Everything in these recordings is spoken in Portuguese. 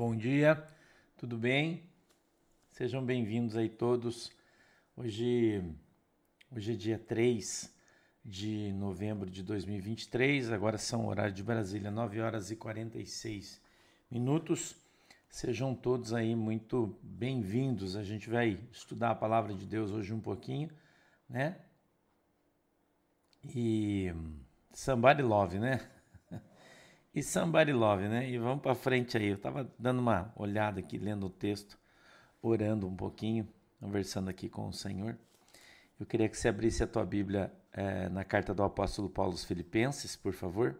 Bom dia, tudo bem? Sejam bem-vindos aí todos. Hoje, hoje é dia 3 de novembro de 2023, agora são horário de Brasília, 9 horas e 46 minutos. Sejam todos aí muito bem-vindos. A gente vai estudar a palavra de Deus hoje um pouquinho, né? E somebody love, né? E somebody love, né? E vamos para frente aí. Eu estava dando uma olhada aqui, lendo o texto, orando um pouquinho, conversando aqui com o Senhor. Eu queria que você abrisse a tua Bíblia é, na carta do apóstolo Paulo aos Filipenses, por favor.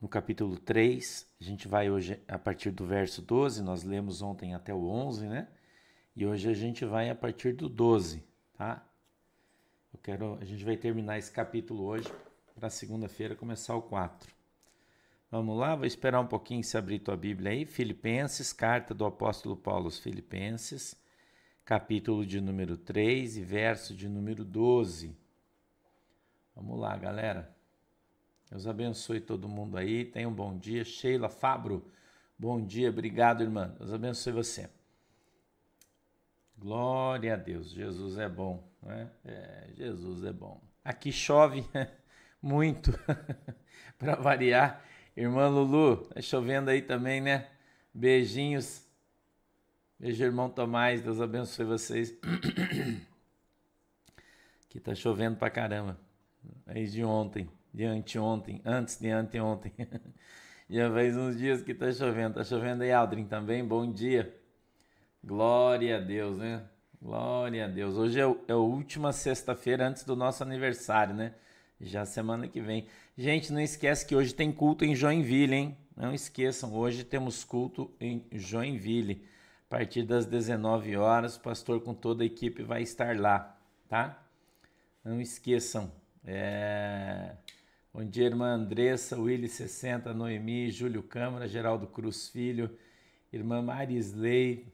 No capítulo 3, a gente vai hoje a partir do verso 12, nós lemos ontem até o 11, né? E hoje a gente vai a partir do 12, tá? Eu quero, a gente vai terminar esse capítulo hoje para segunda-feira começar o 4. Vamos lá, vou esperar um pouquinho se abrir tua Bíblia aí. Filipenses, carta do apóstolo Paulo aos Filipenses, capítulo de número 3 e verso de número 12. Vamos lá, galera. Deus abençoe todo mundo aí. Tenha um bom dia. Sheila Fabro, bom dia. Obrigado, irmã. Deus abençoe você. Glória a Deus. Jesus é bom. Né? É, Jesus é bom. Aqui chove muito, para variar. Irmã Lulu, tá chovendo aí também, né? Beijinhos. Beijo, irmão Tomás. Deus abençoe vocês. Aqui tá chovendo pra caramba. Desde ontem, de anteontem, antes de anteontem. Já faz uns dias que tá chovendo. Tá chovendo aí, Aldrin, também. Bom dia. Glória a Deus, né? Glória a Deus. Hoje é, é a última sexta-feira antes do nosso aniversário, né? Já semana que vem. Gente, não esquece que hoje tem culto em Joinville, hein? Não esqueçam, hoje temos culto em Joinville. A partir das 19 horas, o pastor com toda a equipe vai estar lá, tá? Não esqueçam. É... Bom dia, irmã Andressa, Willy 60, Noemi, Júlio Câmara, Geraldo Cruz Filho, irmã Marisley,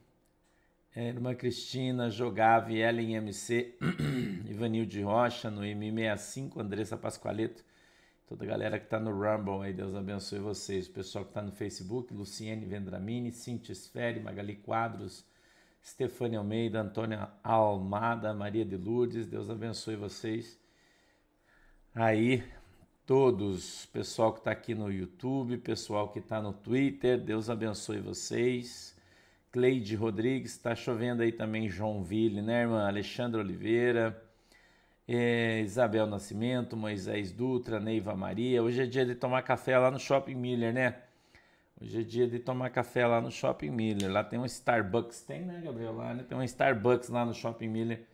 irmã Cristina, Jogave, Ellen MC, Ivanil de Rocha, Noemi 65, Andressa Pascoaleto, toda a galera que está no Rumble aí, Deus abençoe vocês. O pessoal que está no Facebook, Luciene Vendramini, Cintia Sferi, Magali Quadros, Stefania Almeida, Antônia Almada, Maria de Lourdes, Deus abençoe vocês aí todos, pessoal que está aqui no YouTube, pessoal que está no Twitter, Deus abençoe vocês. Cleide Rodrigues, está chovendo aí também Joãoville, né, irmã? Alexandre Oliveira, é, Isabel Nascimento, Moisés Dutra, Neiva Maria. Hoje é dia de tomar café lá no Shopping Miller, né? Hoje é dia de tomar café lá no Shopping Miller. Lá tem um Starbucks, tem, né, Gabriel? Lá, né? Tem um Starbucks lá no Shopping Miller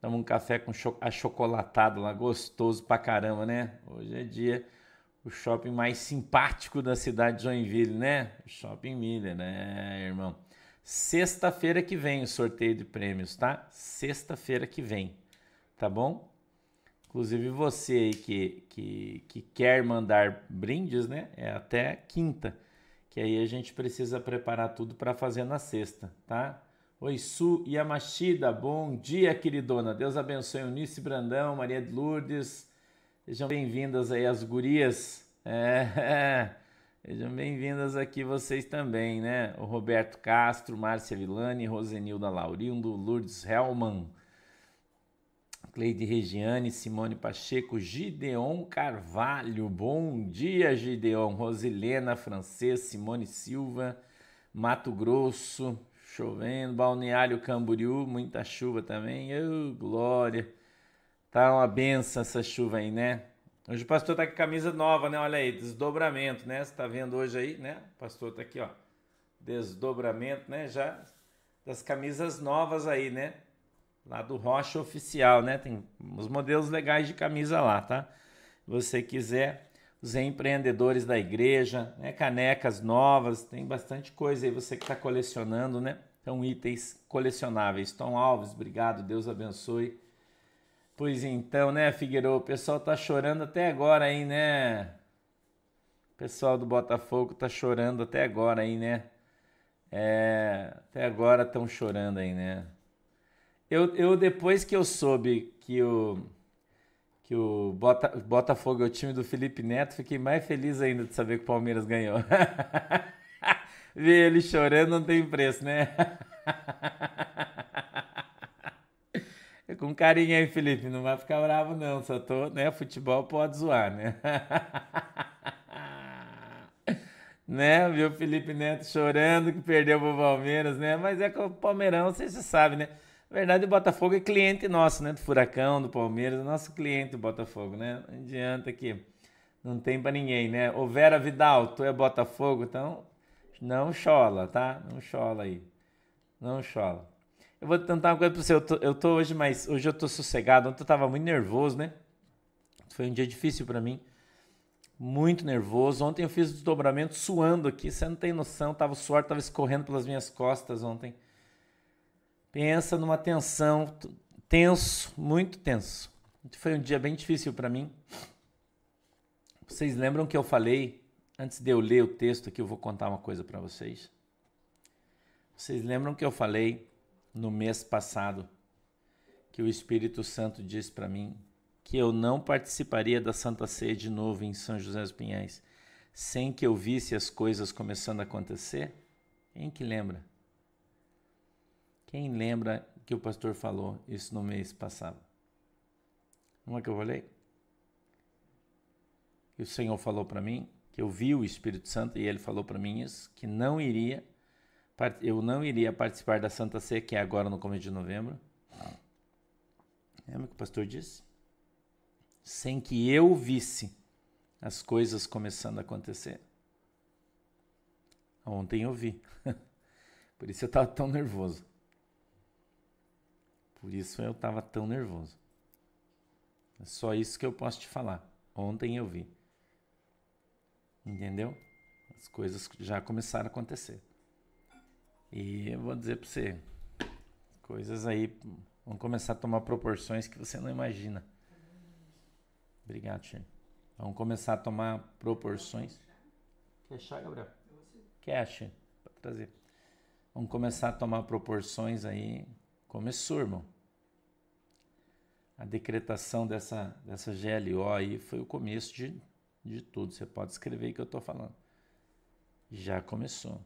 Toma um café com cho achocolatado lá, gostoso pra caramba, né? Hoje é dia, o shopping mais simpático da cidade de Joinville, né? Shopping Miller, né, irmão? Sexta-feira que vem o sorteio de prêmios, tá? Sexta-feira que vem, tá bom? Inclusive você aí que, que, que quer mandar brindes, né? É até quinta, que aí a gente precisa preparar tudo para fazer na sexta, tá? Oi, Su Yamashida, bom dia, queridona. Deus abençoe Eunice Brandão, Maria de Lourdes. Sejam bem-vindas aí as gurias. É, sejam bem-vindas aqui vocês também, né? O Roberto Castro, Márcia Vilani, Rosenilda Laurindo, Lourdes Helman, Cleide Regiane, Simone Pacheco, Gideon Carvalho. Bom dia, Gideon. Rosilena Francês, Simone Silva, Mato Grosso, Chovendo, Balneário Camboriú, muita chuva também. Oh, glória. Tá uma benção essa chuva aí, né? Hoje o pastor tá com camisa nova, né? Olha aí, desdobramento, né? Você tá vendo hoje aí, né? O pastor tá aqui, ó. Desdobramento, né? Já das camisas novas aí, né? Lá do Rocha Oficial, né? Tem os modelos legais de camisa lá, tá? Se você quiser, os empreendedores da igreja, né? canecas novas, tem bastante coisa aí você que está colecionando, né? Então, itens colecionáveis. Tom Alves, obrigado, Deus abençoe. Pois então, né, Figueiredo, o pessoal tá chorando até agora aí, né? O pessoal do Botafogo tá chorando até agora aí, né? É, até agora estão chorando aí, né? Eu, eu, depois que eu soube que o que o Bota, Botafogo é o time do Felipe Neto, fiquei mais feliz ainda de saber que o Palmeiras ganhou. Ver ele chorando não tem preço, né? Com carinho aí, Felipe. Não vai ficar bravo, não. Só tô, né? Futebol pode zoar, né? né? Viu o Felipe Neto chorando que perdeu pro Palmeiras, né? Mas é com o Palmeirão, você já sabe, né? Na verdade, o Botafogo é cliente nosso, né? Do Furacão, do Palmeiras, nosso cliente, o Botafogo, né? Não adianta que não tem para ninguém, né? Ô Vera Vidal, tu é Botafogo, então não chola, tá? Não chola aí. Não chola. Eu vou tentar uma coisa pra você. Eu tô, eu tô hoje, mas hoje eu tô sossegado. Ontem eu tava muito nervoso, né? Foi um dia difícil para mim. Muito nervoso. Ontem eu fiz o desdobramento suando aqui. Você não tem noção. Tava o suor, tava escorrendo pelas minhas costas ontem. Pensa numa tensão, tenso, muito tenso. Foi um dia bem difícil para mim. Vocês lembram que eu falei, antes de eu ler o texto aqui, eu vou contar uma coisa para vocês. Vocês lembram que eu falei no mês passado que o Espírito Santo disse para mim que eu não participaria da Santa Ceia de novo em São José dos Pinhais sem que eu visse as coisas começando a acontecer? Quem que lembra? Quem lembra que o pastor falou isso no mês passado? Como é que eu falei? E o Senhor falou para mim que eu vi o Espírito Santo e ele falou para mim isso, que não iria eu não iria participar da Santa Ceia, que é agora no começo de novembro. Lembra o que o pastor disse? Sem que eu visse as coisas começando a acontecer. Ontem eu vi. Por isso eu estava tão nervoso. Por isso eu estava tão nervoso. É só isso que eu posso te falar. Ontem eu vi. Entendeu? As coisas já começaram a acontecer. E eu vou dizer para você, coisas aí vão começar a tomar proporções que você não imagina. Obrigado, Xê. Vão começar a tomar proporções. Quer chá, Gabriel? Xê? Pode trazer. Vão começar a tomar proporções aí Começou, irmão. A decretação dessa, dessa GLO aí foi o começo de, de tudo. Você pode escrever aí que eu estou falando. Já começou.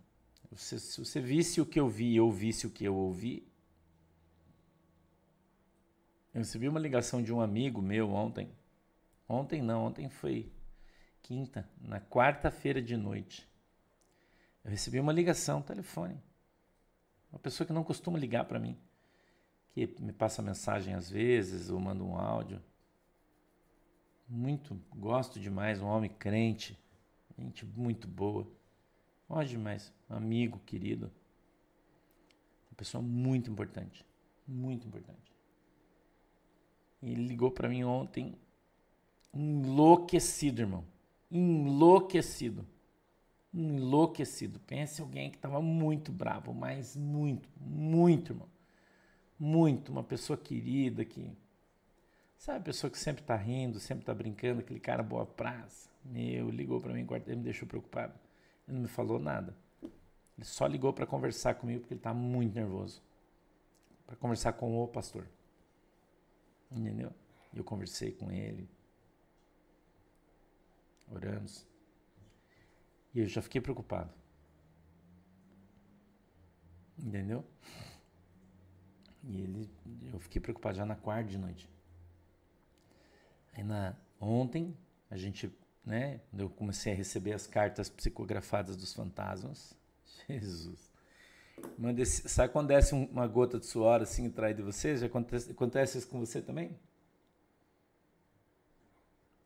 Você, se você visse o que eu vi e ouvisse o que eu ouvi. Eu recebi uma ligação de um amigo meu ontem. Ontem não, ontem foi quinta, na quarta-feira de noite. Eu recebi uma ligação, telefone. Uma pessoa que não costuma ligar para mim que me passa mensagem às vezes, ou manda um áudio. Muito, gosto demais, um homem crente, gente muito boa. Gosto demais, amigo querido. Uma pessoa muito importante, muito importante. Ele ligou para mim ontem, enlouquecido, irmão. Enlouquecido. Enlouquecido. Pense alguém que estava muito bravo, mas muito, muito, irmão muito, uma pessoa querida que. Sabe, a pessoa que sempre está rindo, sempre está brincando, aquele cara boa praça. Meu, ligou para mim, ele me deixou preocupado. Ele não me falou nada. Ele só ligou para conversar comigo porque ele está muito nervoso. Para conversar com o pastor. Entendeu? Eu conversei com ele. Oramos. E eu já fiquei preocupado. Entendeu? E ele, eu fiquei preocupado já na quarta de noite. Aí na, ontem, a gente, né, eu comecei a receber as cartas psicografadas dos fantasmas. Jesus. Esse, sabe quando desce uma gota de suor assim atrás de você? Já acontece, acontece isso com você também?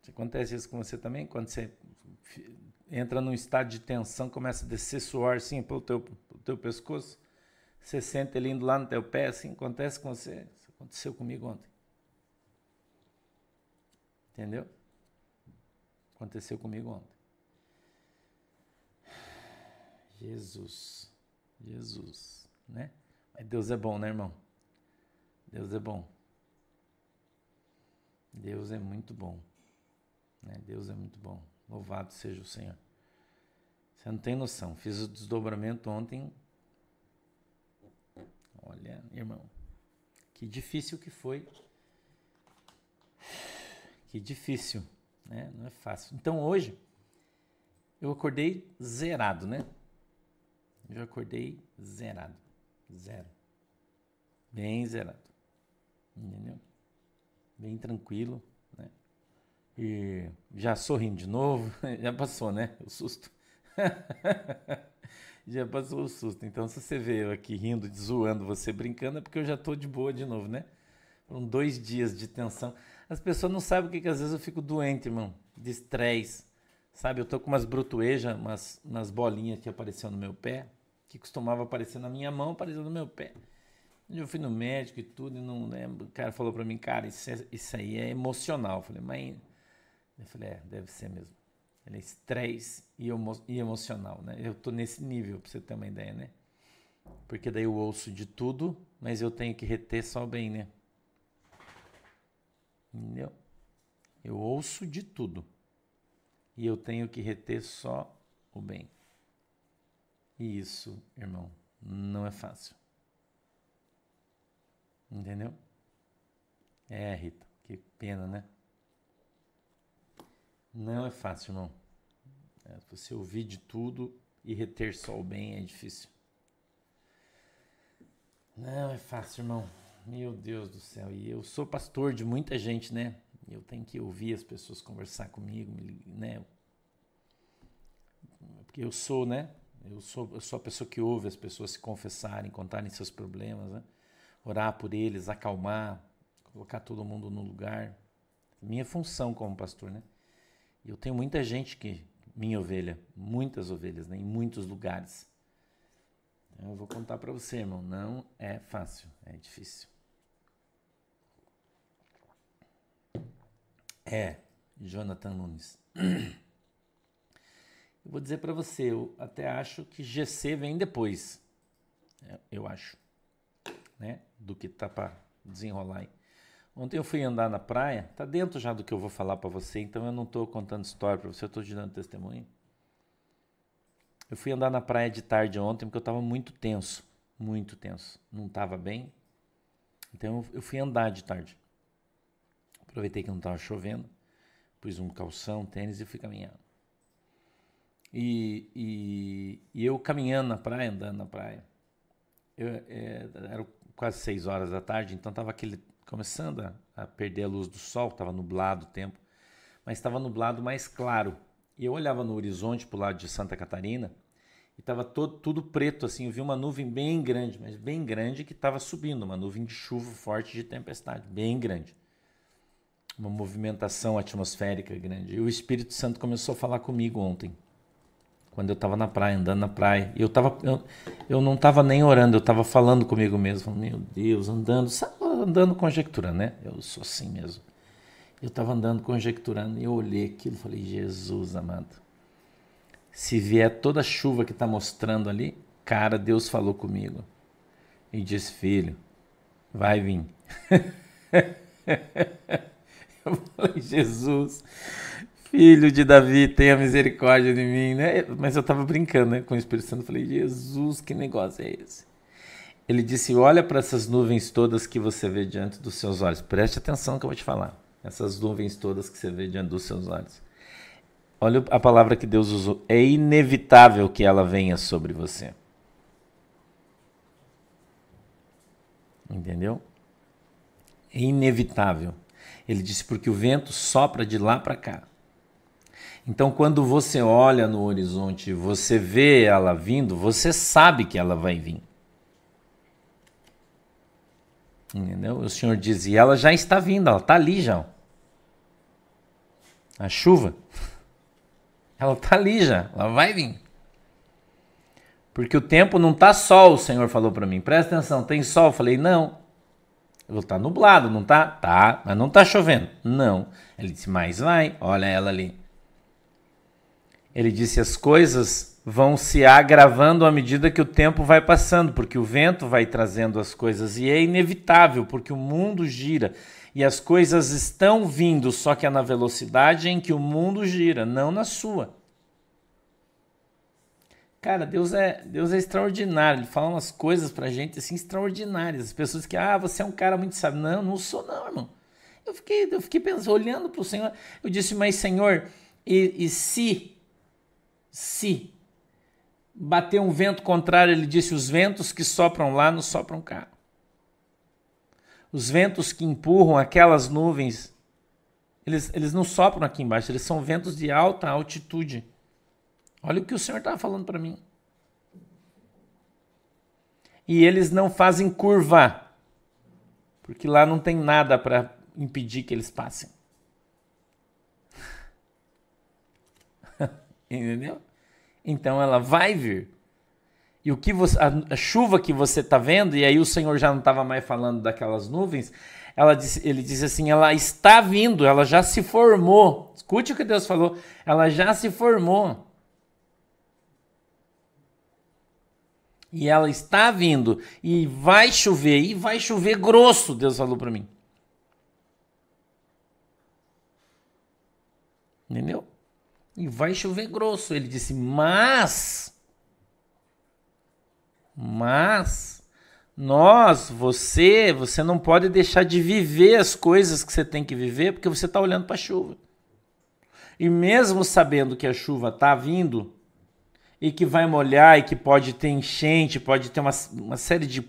Acontece isso com você também? Quando você entra num estado de tensão, começa a descer suor assim pelo teu, pelo teu pescoço? Você sente ele indo lá no teu pé, assim, acontece com você. Isso aconteceu comigo ontem. Entendeu? Aconteceu comigo ontem. Jesus. Jesus, né? Mas Deus é bom, né, irmão? Deus é bom. Deus é muito bom. Né? Deus é muito bom. Louvado seja o Senhor. Você não tem noção. Fiz o desdobramento ontem Olha, irmão, que difícil que foi. Que difícil, né? Não é fácil. Então hoje eu acordei zerado, né? Eu acordei zerado. Zero. Bem zerado. Entendeu? Bem tranquilo, né? E já sorrindo de novo. Já passou, né? O susto. já passou o susto. Então, se você vê eu aqui rindo, zoando você, brincando, é porque eu já tô de boa de novo, né? Foram dois dias de tensão. As pessoas não sabem o que, que às vezes eu fico doente, irmão. De estresse. Sabe, eu tô com umas brutuejas, umas, umas bolinhas que apareceu no meu pé, que costumava aparecer na minha mão, apareceu no meu pé. Eu fui no médico e tudo, e não lembro. O cara falou para mim, cara, isso, é, isso aí é emocional. Eu falei, mas. Eu falei, é, deve ser mesmo. Ele é estresse e, emo e emocional, né? Eu tô nesse nível, pra você ter uma ideia, né? Porque daí eu ouço de tudo, mas eu tenho que reter só bem, né? Entendeu? Eu ouço de tudo. E eu tenho que reter só o bem. E isso, irmão, não é fácil. Entendeu? É, Rita, que pena, né? Não é fácil, irmão. É, você ouvir de tudo e reter só o bem é difícil. Não é fácil, irmão. Meu Deus do céu. E eu sou pastor de muita gente, né? Eu tenho que ouvir as pessoas conversar comigo, né? Porque eu sou, né? Eu sou, eu sou a pessoa que ouve as pessoas se confessarem, contarem seus problemas, né? Orar por eles, acalmar, colocar todo mundo no lugar. Minha função como pastor, né? Eu tenho muita gente que, minha ovelha, muitas ovelhas, né? Em muitos lugares. Eu vou contar para você, irmão, não é fácil, é difícil. É, Jonathan Nunes. Eu vou dizer para você, eu até acho que GC vem depois. É, eu acho. Né? Do que tá para desenrolar aí. Ontem eu fui andar na praia, tá dentro já do que eu vou falar para você, então eu não estou contando história para você, eu estou te dando testemunho. Eu fui andar na praia de tarde ontem porque eu estava muito tenso, muito tenso, não estava bem. Então eu fui andar de tarde. Aproveitei que não estava chovendo, pus um calção, tênis e fui caminhando. E, e, e eu caminhando na praia, andando na praia, eu, é, era quase seis horas da tarde, então estava aquele começando a, a, perder a luz do sol, estava nublado o tempo, mas estava nublado mais claro. E eu olhava no horizonte para o lado de Santa Catarina e estava tudo preto assim. Eu vi uma nuvem bem grande, mas bem grande que estava subindo, uma nuvem de chuva forte de tempestade, bem grande uma movimentação atmosférica grande. E o Espírito Santo começou a falar comigo ontem, quando eu estava na praia, andando na praia. E eu, tava, eu, eu não estava nem orando, eu estava falando comigo mesmo. Meu Deus, andando, sabe, andando conjecturando, né? Eu sou assim mesmo. Eu estava andando conjecturando e eu olhei aquilo e falei, Jesus amado, se vier toda a chuva que está mostrando ali, cara, Deus falou comigo. E disse, filho, vai vir. Falei, Jesus, filho de Davi, tenha misericórdia de mim, né? Mas eu estava brincando né, com o Espírito Santo. Eu falei, Jesus, que negócio é esse? Ele disse: Olha para essas nuvens todas que você vê diante dos seus olhos. Preste atenção que eu vou te falar. Essas nuvens todas que você vê diante dos seus olhos. Olha a palavra que Deus usou. É inevitável que ela venha sobre você. Entendeu? É inevitável. Ele disse porque o vento sopra de lá para cá. Então, quando você olha no horizonte, você vê ela vindo, você sabe que ela vai vir. Entendeu? O Senhor diz, e ela já está vindo, ela está ali já. A chuva, ela está ali já, ela vai vir. Porque o tempo não está sol, o Senhor falou para mim. Presta atenção, tem sol? Eu falei, não. Está nublado, não tá? Tá, mas não está chovendo. Não. Ele disse, mas vai, olha ela ali. Ele disse, as coisas vão se agravando à medida que o tempo vai passando, porque o vento vai trazendo as coisas e é inevitável, porque o mundo gira e as coisas estão vindo, só que é na velocidade em que o mundo gira, não na sua. Cara, Deus é, Deus é extraordinário. Ele fala umas coisas pra gente assim extraordinárias. As pessoas que, ah, você é um cara muito sábio. Não, não sou não, irmão. Eu fiquei, eu fiquei pensando, olhando pro Senhor. Eu disse, mas Senhor, e, e se, se Bateu um vento contrário, ele disse: os ventos que sopram lá não sopram cá. Os ventos que empurram aquelas nuvens, eles, eles não sopram aqui embaixo, eles são ventos de alta altitude. Olha o que o Senhor estava falando para mim. E eles não fazem curva, porque lá não tem nada para impedir que eles passem. Entendeu? Então ela vai vir. E o que você, a, a chuva que você está vendo, e aí o Senhor já não estava mais falando daquelas nuvens, ela disse, ele disse assim: ela está vindo, ela já se formou. Escute o que Deus falou, ela já se formou. E ela está vindo, e vai chover, e vai chover grosso, Deus falou para mim. Entendeu? E vai chover grosso. Ele disse, mas. Mas. Nós, você, você não pode deixar de viver as coisas que você tem que viver porque você está olhando para a chuva. E mesmo sabendo que a chuva está vindo e que vai molhar e que pode ter enchente, pode ter uma, uma série de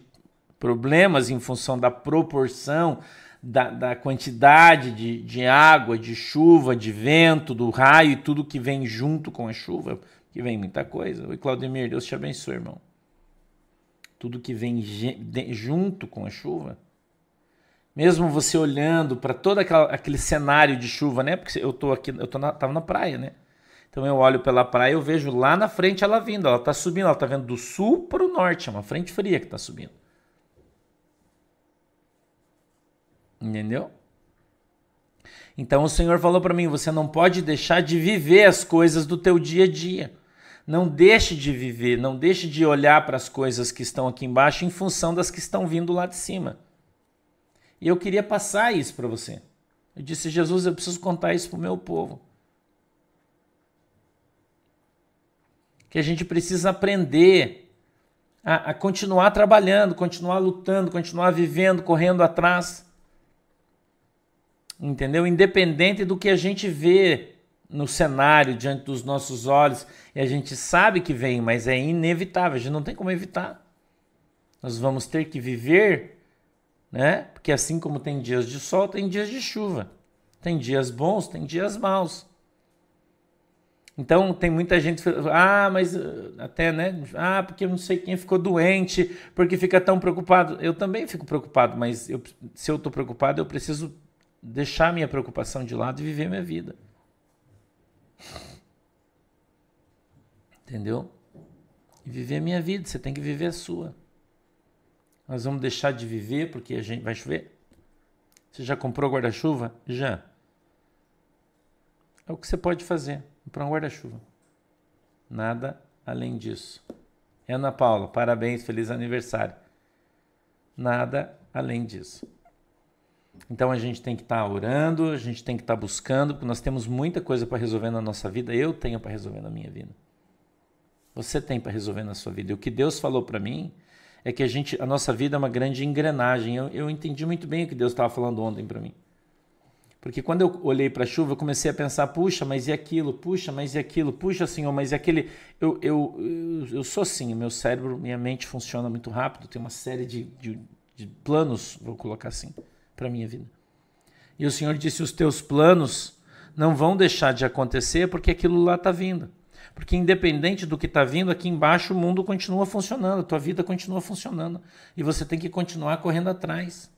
problemas em função da proporção da, da quantidade de, de água, de chuva, de vento, do raio e tudo que vem junto com a chuva, que vem muita coisa. Oi, Claudemir, Deus te abençoe, irmão. Tudo que vem junto com a chuva. Mesmo você olhando para todo aquela, aquele cenário de chuva, né? Porque eu tô aqui, eu tô na, tava na praia, né? Então eu olho pela praia, eu vejo lá na frente ela vindo, ela tá subindo, ela tá vendo do sul para o norte, é uma frente fria que tá subindo. Entendeu? Então o Senhor falou para mim: você não pode deixar de viver as coisas do teu dia a dia. Não deixe de viver, não deixe de olhar para as coisas que estão aqui embaixo em função das que estão vindo lá de cima. E eu queria passar isso para você. Eu disse: Jesus, eu preciso contar isso para o meu povo. Que a gente precisa aprender a, a continuar trabalhando, continuar lutando, continuar vivendo, correndo atrás entendeu? Independente do que a gente vê no cenário diante dos nossos olhos, e a gente sabe que vem, mas é inevitável, a gente não tem como evitar. Nós vamos ter que viver, né? Porque assim como tem dias de sol, tem dias de chuva. Tem dias bons, tem dias maus. Então tem muita gente, ah, mas eh, até, né? Ah, porque não sei quem ficou doente, porque fica tão preocupado. Eu também fico preocupado, mas eu, se eu estou preocupado, eu preciso deixar minha preocupação de lado e viver minha vida. Entendeu? E viver a minha vida, você tem que viver a sua. Nós vamos deixar de viver porque a gente vai chover? Você já comprou guarda-chuva? Já. É o que você pode fazer, comprar um guarda-chuva. Nada além disso. Ana Paula, parabéns, feliz aniversário. Nada além disso. Então a gente tem que estar tá orando, a gente tem que estar tá buscando, porque nós temos muita coisa para resolver na nossa vida. Eu tenho para resolver na minha vida. Você tem para resolver na sua vida. E o que Deus falou para mim é que a gente, a nossa vida é uma grande engrenagem. Eu, eu entendi muito bem o que Deus estava falando ontem para mim. Porque quando eu olhei para a chuva, eu comecei a pensar: puxa, mas e aquilo? Puxa, mas e aquilo? Puxa, Senhor, mas e aquele. Eu, eu, eu, eu sou assim, meu cérebro, minha mente funciona muito rápido, tem uma série de, de, de planos, vou colocar assim para a minha vida. E o Senhor disse: os teus planos não vão deixar de acontecer porque aquilo lá está vindo. Porque independente do que está vindo, aqui embaixo o mundo continua funcionando, a tua vida continua funcionando. E você tem que continuar correndo atrás.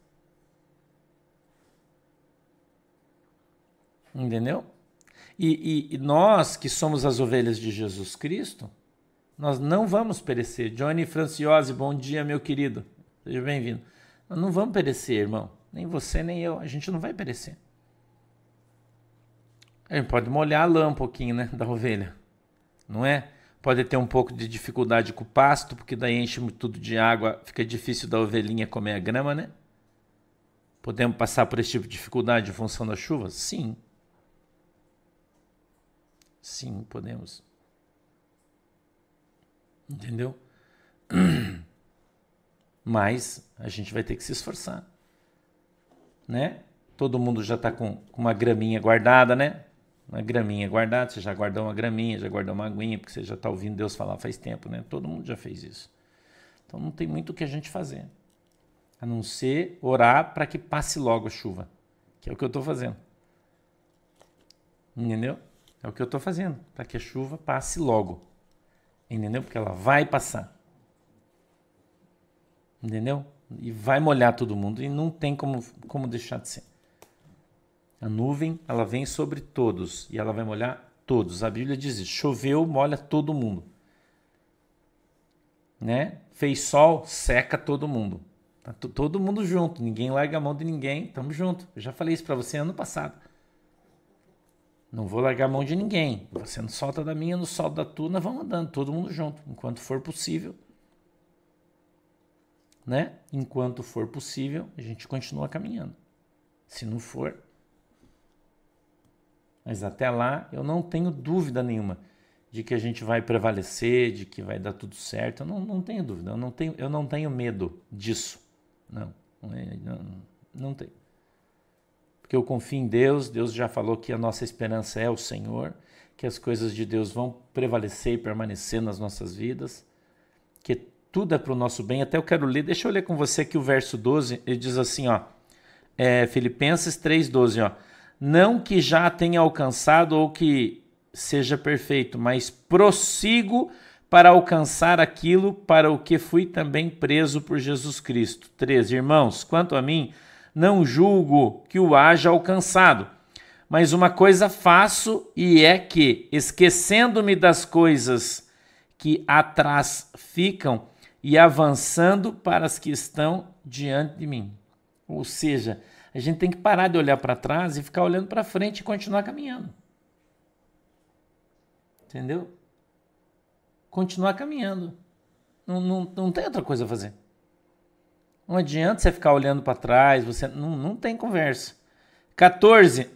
Entendeu? E, e, e, nós que somos as ovelhas de Jesus Cristo, nós não vamos perecer. Johnny Franciose, bom dia, meu querido. Seja bem-vindo. Nós não vamos perecer, irmão. Nem você, nem eu. A gente não vai perecer. A gente pode molhar a lã um pouquinho, né? Da ovelha. Não é? Pode ter um pouco de dificuldade com o pasto, porque daí enche tudo de água, fica difícil da ovelhinha comer a grama, né? Podemos passar por esse tipo de dificuldade em função da chuva? Sim. Sim, podemos. Entendeu? Mas a gente vai ter que se esforçar né? Todo mundo já está com, uma graminha guardada, né? uma graminha guardada, você já guardou uma graminha, já guardou uma aguinha, porque você já está ouvindo Deus falar faz tempo, né? Todo mundo já fez isso. Então não tem muito o que a gente fazer, a não ser orar para que passe logo a chuva, que é o que eu estou fazendo. Entendeu? É o que eu estou fazendo, para que a chuva passe logo. Entendeu? Porque ela vai passar. Entendeu? E vai molhar todo mundo e não tem como, como deixar de ser. A nuvem, ela vem sobre todos e ela vai molhar todos. A Bíblia diz isso: choveu, molha todo mundo. Né? Fez sol, seca todo mundo. Tá todo mundo junto, ninguém larga a mão de ninguém, estamos junto. Eu já falei isso para você ano passado. Não vou largar a mão de ninguém. Você não solta da minha, não solta da tua, nós vamos andando, todo mundo junto, enquanto for possível. Né? Enquanto for possível, a gente continua caminhando. Se não for. Mas até lá, eu não tenho dúvida nenhuma de que a gente vai prevalecer, de que vai dar tudo certo. Eu não, não tenho dúvida, eu não tenho, eu não tenho medo disso. Não, não, é, não, não tenho porque eu confio em Deus, Deus já falou que a nossa esperança é o Senhor, que as coisas de Deus vão prevalecer e permanecer nas nossas vidas, que tudo é para o nosso bem. Até eu quero ler, deixa eu ler com você aqui o verso 12, ele diz assim, ó, é, Filipenses 3,12, ó, não que já tenha alcançado ou que seja perfeito, mas prossigo para alcançar aquilo para o que fui também preso por Jesus Cristo. 13. Irmãos, quanto a mim, não julgo que o haja alcançado. Mas uma coisa faço e é que, esquecendo-me das coisas que atrás ficam e avançando para as que estão diante de mim. Ou seja, a gente tem que parar de olhar para trás e ficar olhando para frente e continuar caminhando. Entendeu? Continuar caminhando. Não, não, não tem outra coisa a fazer. Não adianta você ficar olhando para trás, você não, não tem conversa. 14.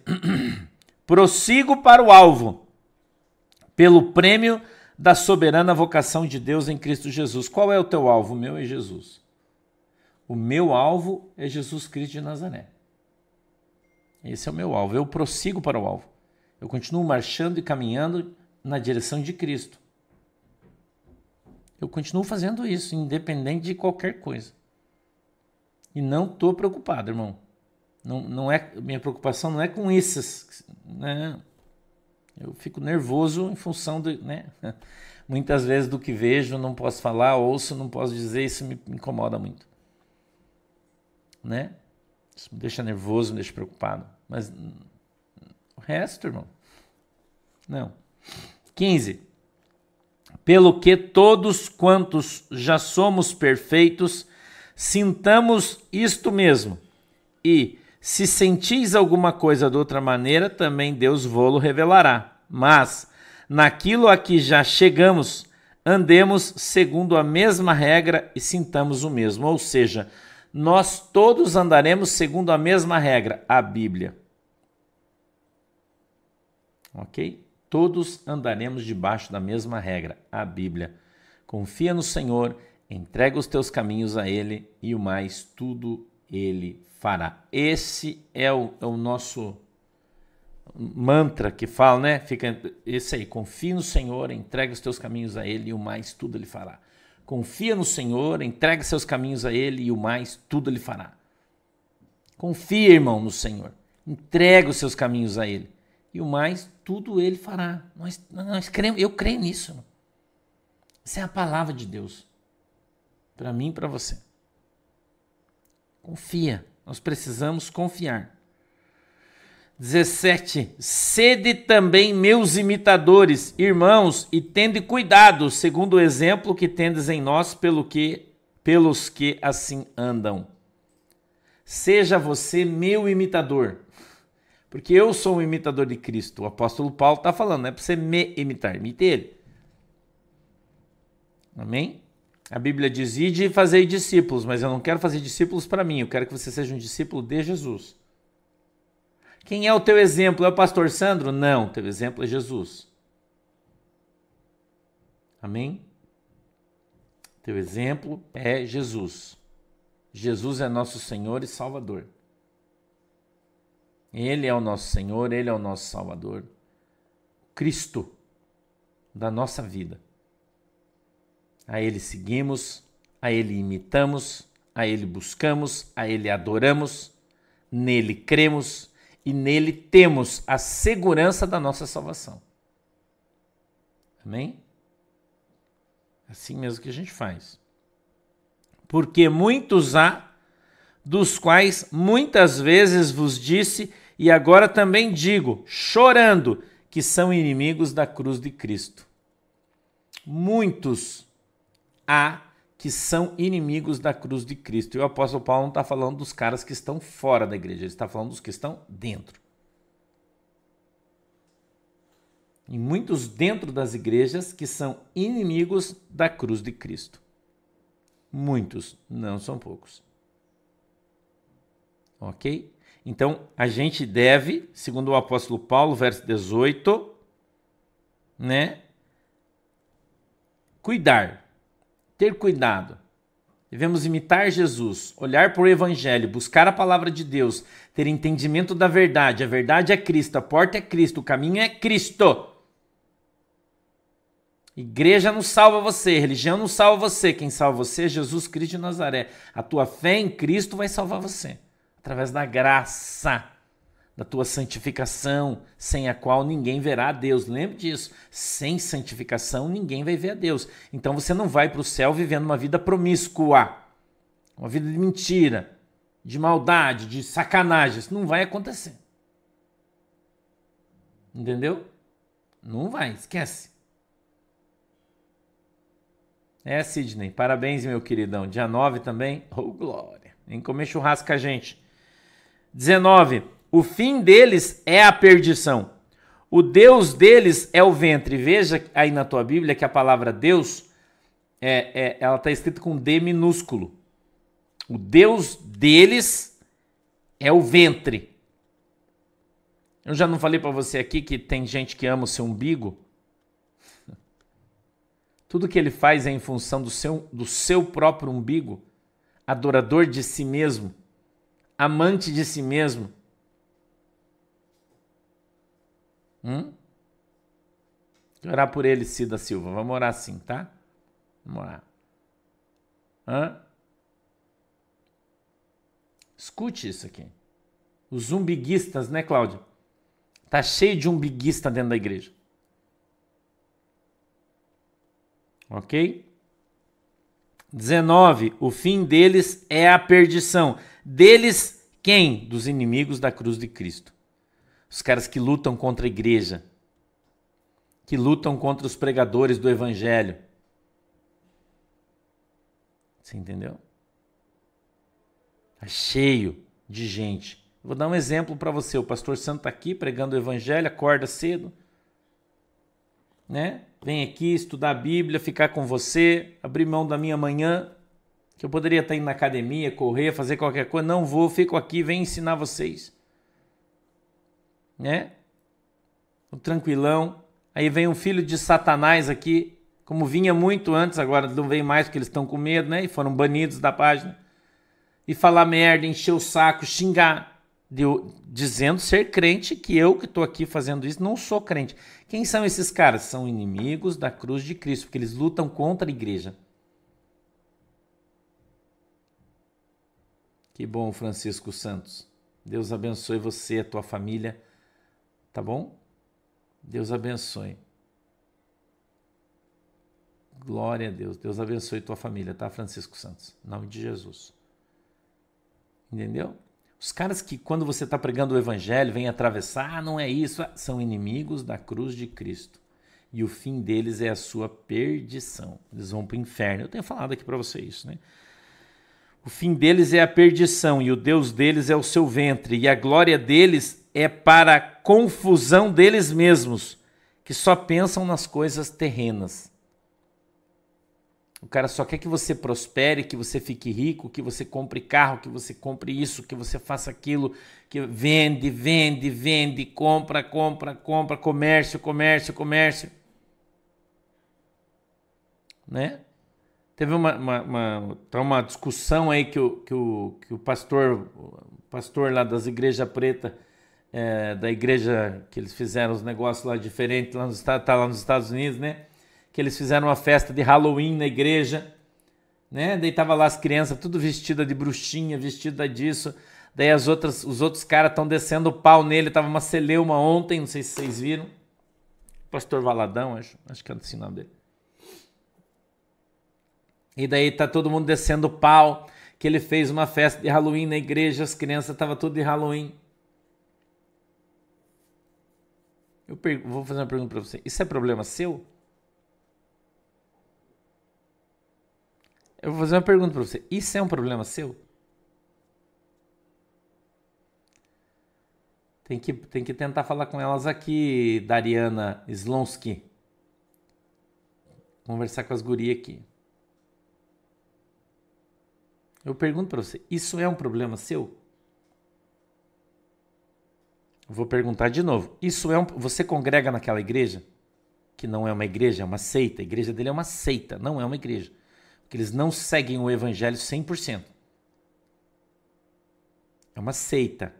Prossigo para o alvo, pelo prêmio da soberana vocação de Deus em Cristo Jesus. Qual é o teu alvo? O meu é Jesus. O meu alvo é Jesus Cristo de Nazaré. Esse é o meu alvo. Eu prossigo para o alvo. Eu continuo marchando e caminhando na direção de Cristo. Eu continuo fazendo isso, independente de qualquer coisa. E não estou preocupado, irmão. Não, não é minha preocupação não é com isso, né? Eu fico nervoso em função de, né? Muitas vezes do que vejo, não posso falar, ouço, não posso dizer, isso me incomoda muito. Né? Isso me deixa nervoso, me deixa preocupado. Mas o resto, irmão, não. 15. Pelo que todos quantos já somos perfeitos, Sintamos isto mesmo. E, se sentis alguma coisa de outra maneira, também Deus vô-lo revelará. Mas, naquilo a que já chegamos, andemos segundo a mesma regra e sintamos o mesmo. Ou seja, nós todos andaremos segundo a mesma regra, a Bíblia. Ok? Todos andaremos debaixo da mesma regra, a Bíblia. Confia no Senhor Entrega os teus caminhos a Ele e o mais tudo Ele fará. Esse é o, é o nosso mantra que fala, né? Fica esse aí, confia no Senhor, entrega os teus caminhos a Ele e o mais tudo Ele fará. Confia no Senhor, entrega seus caminhos a Ele e o mais tudo Ele fará. Confia, irmão, no Senhor. Entrega os seus caminhos a Ele. E o mais, tudo Ele fará. Nós, nós cremos, eu creio nisso. Essa é a palavra de Deus para mim e para você. Confia, nós precisamos confiar. 17. Sede também meus imitadores, irmãos, e tende cuidado, segundo o exemplo que tendes em nós, pelo que, pelos que assim andam. Seja você meu imitador, porque eu sou um imitador de Cristo. O apóstolo Paulo está falando, não é para você me imitar, imite ele. Amém? A Bíblia diz: Ide e fazei discípulos, mas eu não quero fazer discípulos para mim, eu quero que você seja um discípulo de Jesus. Quem é o teu exemplo? É o pastor Sandro? Não, teu exemplo é Jesus. Amém? Teu exemplo é Jesus. Jesus é nosso Senhor e Salvador. Ele é o nosso Senhor, ele é o nosso Salvador. Cristo da nossa vida. A Ele seguimos, a Ele imitamos, a Ele buscamos, a Ele adoramos, nele cremos e nele temos a segurança da nossa salvação. Amém? Assim mesmo que a gente faz. Porque muitos há, dos quais muitas vezes vos disse, e agora também digo, chorando, que são inimigos da cruz de Cristo. Muitos há que são inimigos da cruz de Cristo. E o apóstolo Paulo não está falando dos caras que estão fora da igreja, ele está falando dos que estão dentro. E muitos dentro das igrejas que são inimigos da cruz de Cristo. Muitos, não são poucos. Ok? Então, a gente deve, segundo o apóstolo Paulo, verso 18, né? Cuidar, ter cuidado. Devemos imitar Jesus, olhar para o Evangelho, buscar a palavra de Deus, ter entendimento da verdade. A verdade é Cristo, a porta é Cristo, o caminho é Cristo. Igreja não salva você, religião não salva você. Quem salva você é Jesus Cristo de Nazaré. A tua fé em Cristo vai salvar você através da graça, da tua santificação, sem a qual ninguém verá a Deus. Lembre disso. Sem santificação, ninguém vai ver a Deus. Então você não vai para o céu vivendo uma vida promíscua, uma vida de mentira, de maldade, de sacanagem. Isso não vai acontecer. Entendeu? Não vai, esquece. É, Sidney. Parabéns, meu queridão. Dia 9 também. Oh, glória. Vem comer churrasco com a gente. 19. O fim deles é a perdição. O Deus deles é o ventre. Veja aí na tua Bíblia que a palavra Deus é, é ela está escrita com D minúsculo. O Deus deles é o ventre. Eu já não falei para você aqui que tem gente que ama o seu umbigo? Tudo que ele faz é em função do seu, do seu próprio umbigo, adorador de si mesmo amante de si mesmo. Hum? Orar por ele, Cida Silva. Vamos orar sim, tá? Vamos orar. Hã? Escute isso aqui. Os umbiguistas, né, Cláudio? Tá cheio de umbiguista dentro da igreja. Ok? 19. O fim deles é a perdição. Deles, quem? Dos inimigos da cruz de Cristo. Os caras que lutam contra a igreja, que lutam contra os pregadores do evangelho. Você entendeu? Está cheio de gente. Vou dar um exemplo para você. O pastor Santo está aqui pregando o evangelho, acorda cedo, né? Vem aqui estudar a Bíblia, ficar com você, abrir mão da minha manhã, que eu poderia estar indo na academia, correr, fazer qualquer coisa. Não vou, fico aqui, venho ensinar vocês. Né? O tranquilão. Aí vem um filho de Satanás aqui, como vinha muito antes, agora não vem mais porque eles estão com medo, né? E foram banidos da página. E falar merda, encher o saco, xingar, de, dizendo ser crente, que eu que estou aqui fazendo isso não sou crente. Quem são esses caras? São inimigos da cruz de Cristo, porque eles lutam contra a igreja. Que bom, Francisco Santos. Deus abençoe você, a tua família. Tá bom? Deus abençoe. Glória a Deus. Deus abençoe tua família, tá, Francisco Santos? Em nome de Jesus. Entendeu? Os caras que, quando você está pregando o evangelho, vêm atravessar, ah, não é isso, ah, são inimigos da cruz de Cristo. E o fim deles é a sua perdição. Eles vão para o inferno. Eu tenho falado aqui para você isso, né? O fim deles é a perdição, e o Deus deles é o seu ventre, e a glória deles é para a confusão deles mesmos, que só pensam nas coisas terrenas. O cara só quer que você prospere, que você fique rico, que você compre carro, que você compre isso, que você faça aquilo, que vende, vende, vende, compra, compra, compra, comércio, comércio, comércio. Né? Teve uma, uma, uma, tá uma discussão aí que o, que o, que o pastor, o pastor lá das igrejas preta é, da igreja que eles fizeram os negócios lá diferentes, lá nos, tá lá nos Estados Unidos, né? Que eles fizeram uma festa de Halloween na igreja, né? Daí tava lá as crianças tudo vestida de bruxinha, vestida disso. Daí as outras, os outros caras estão descendo o pau nele. Tava uma celeuma ontem, não sei se vocês viram. Pastor Valadão, acho, acho que é o nome dele. E daí tá todo mundo descendo o pau, que ele fez uma festa de Halloween na igreja, as crianças estavam tudo de Halloween. Eu vou fazer uma pergunta para você. Isso é problema seu? Eu vou fazer uma pergunta para você. Isso é um problema seu? Tem que, tem que tentar falar com elas aqui, Dariana Slonsky. Conversar com as gurias aqui. Eu pergunto para você, isso é um problema seu? Vou perguntar de novo. Isso é um, você congrega naquela igreja que não é uma igreja, é uma seita. A igreja dele é uma seita, não é uma igreja. Porque eles não seguem o evangelho 100%. É uma seita.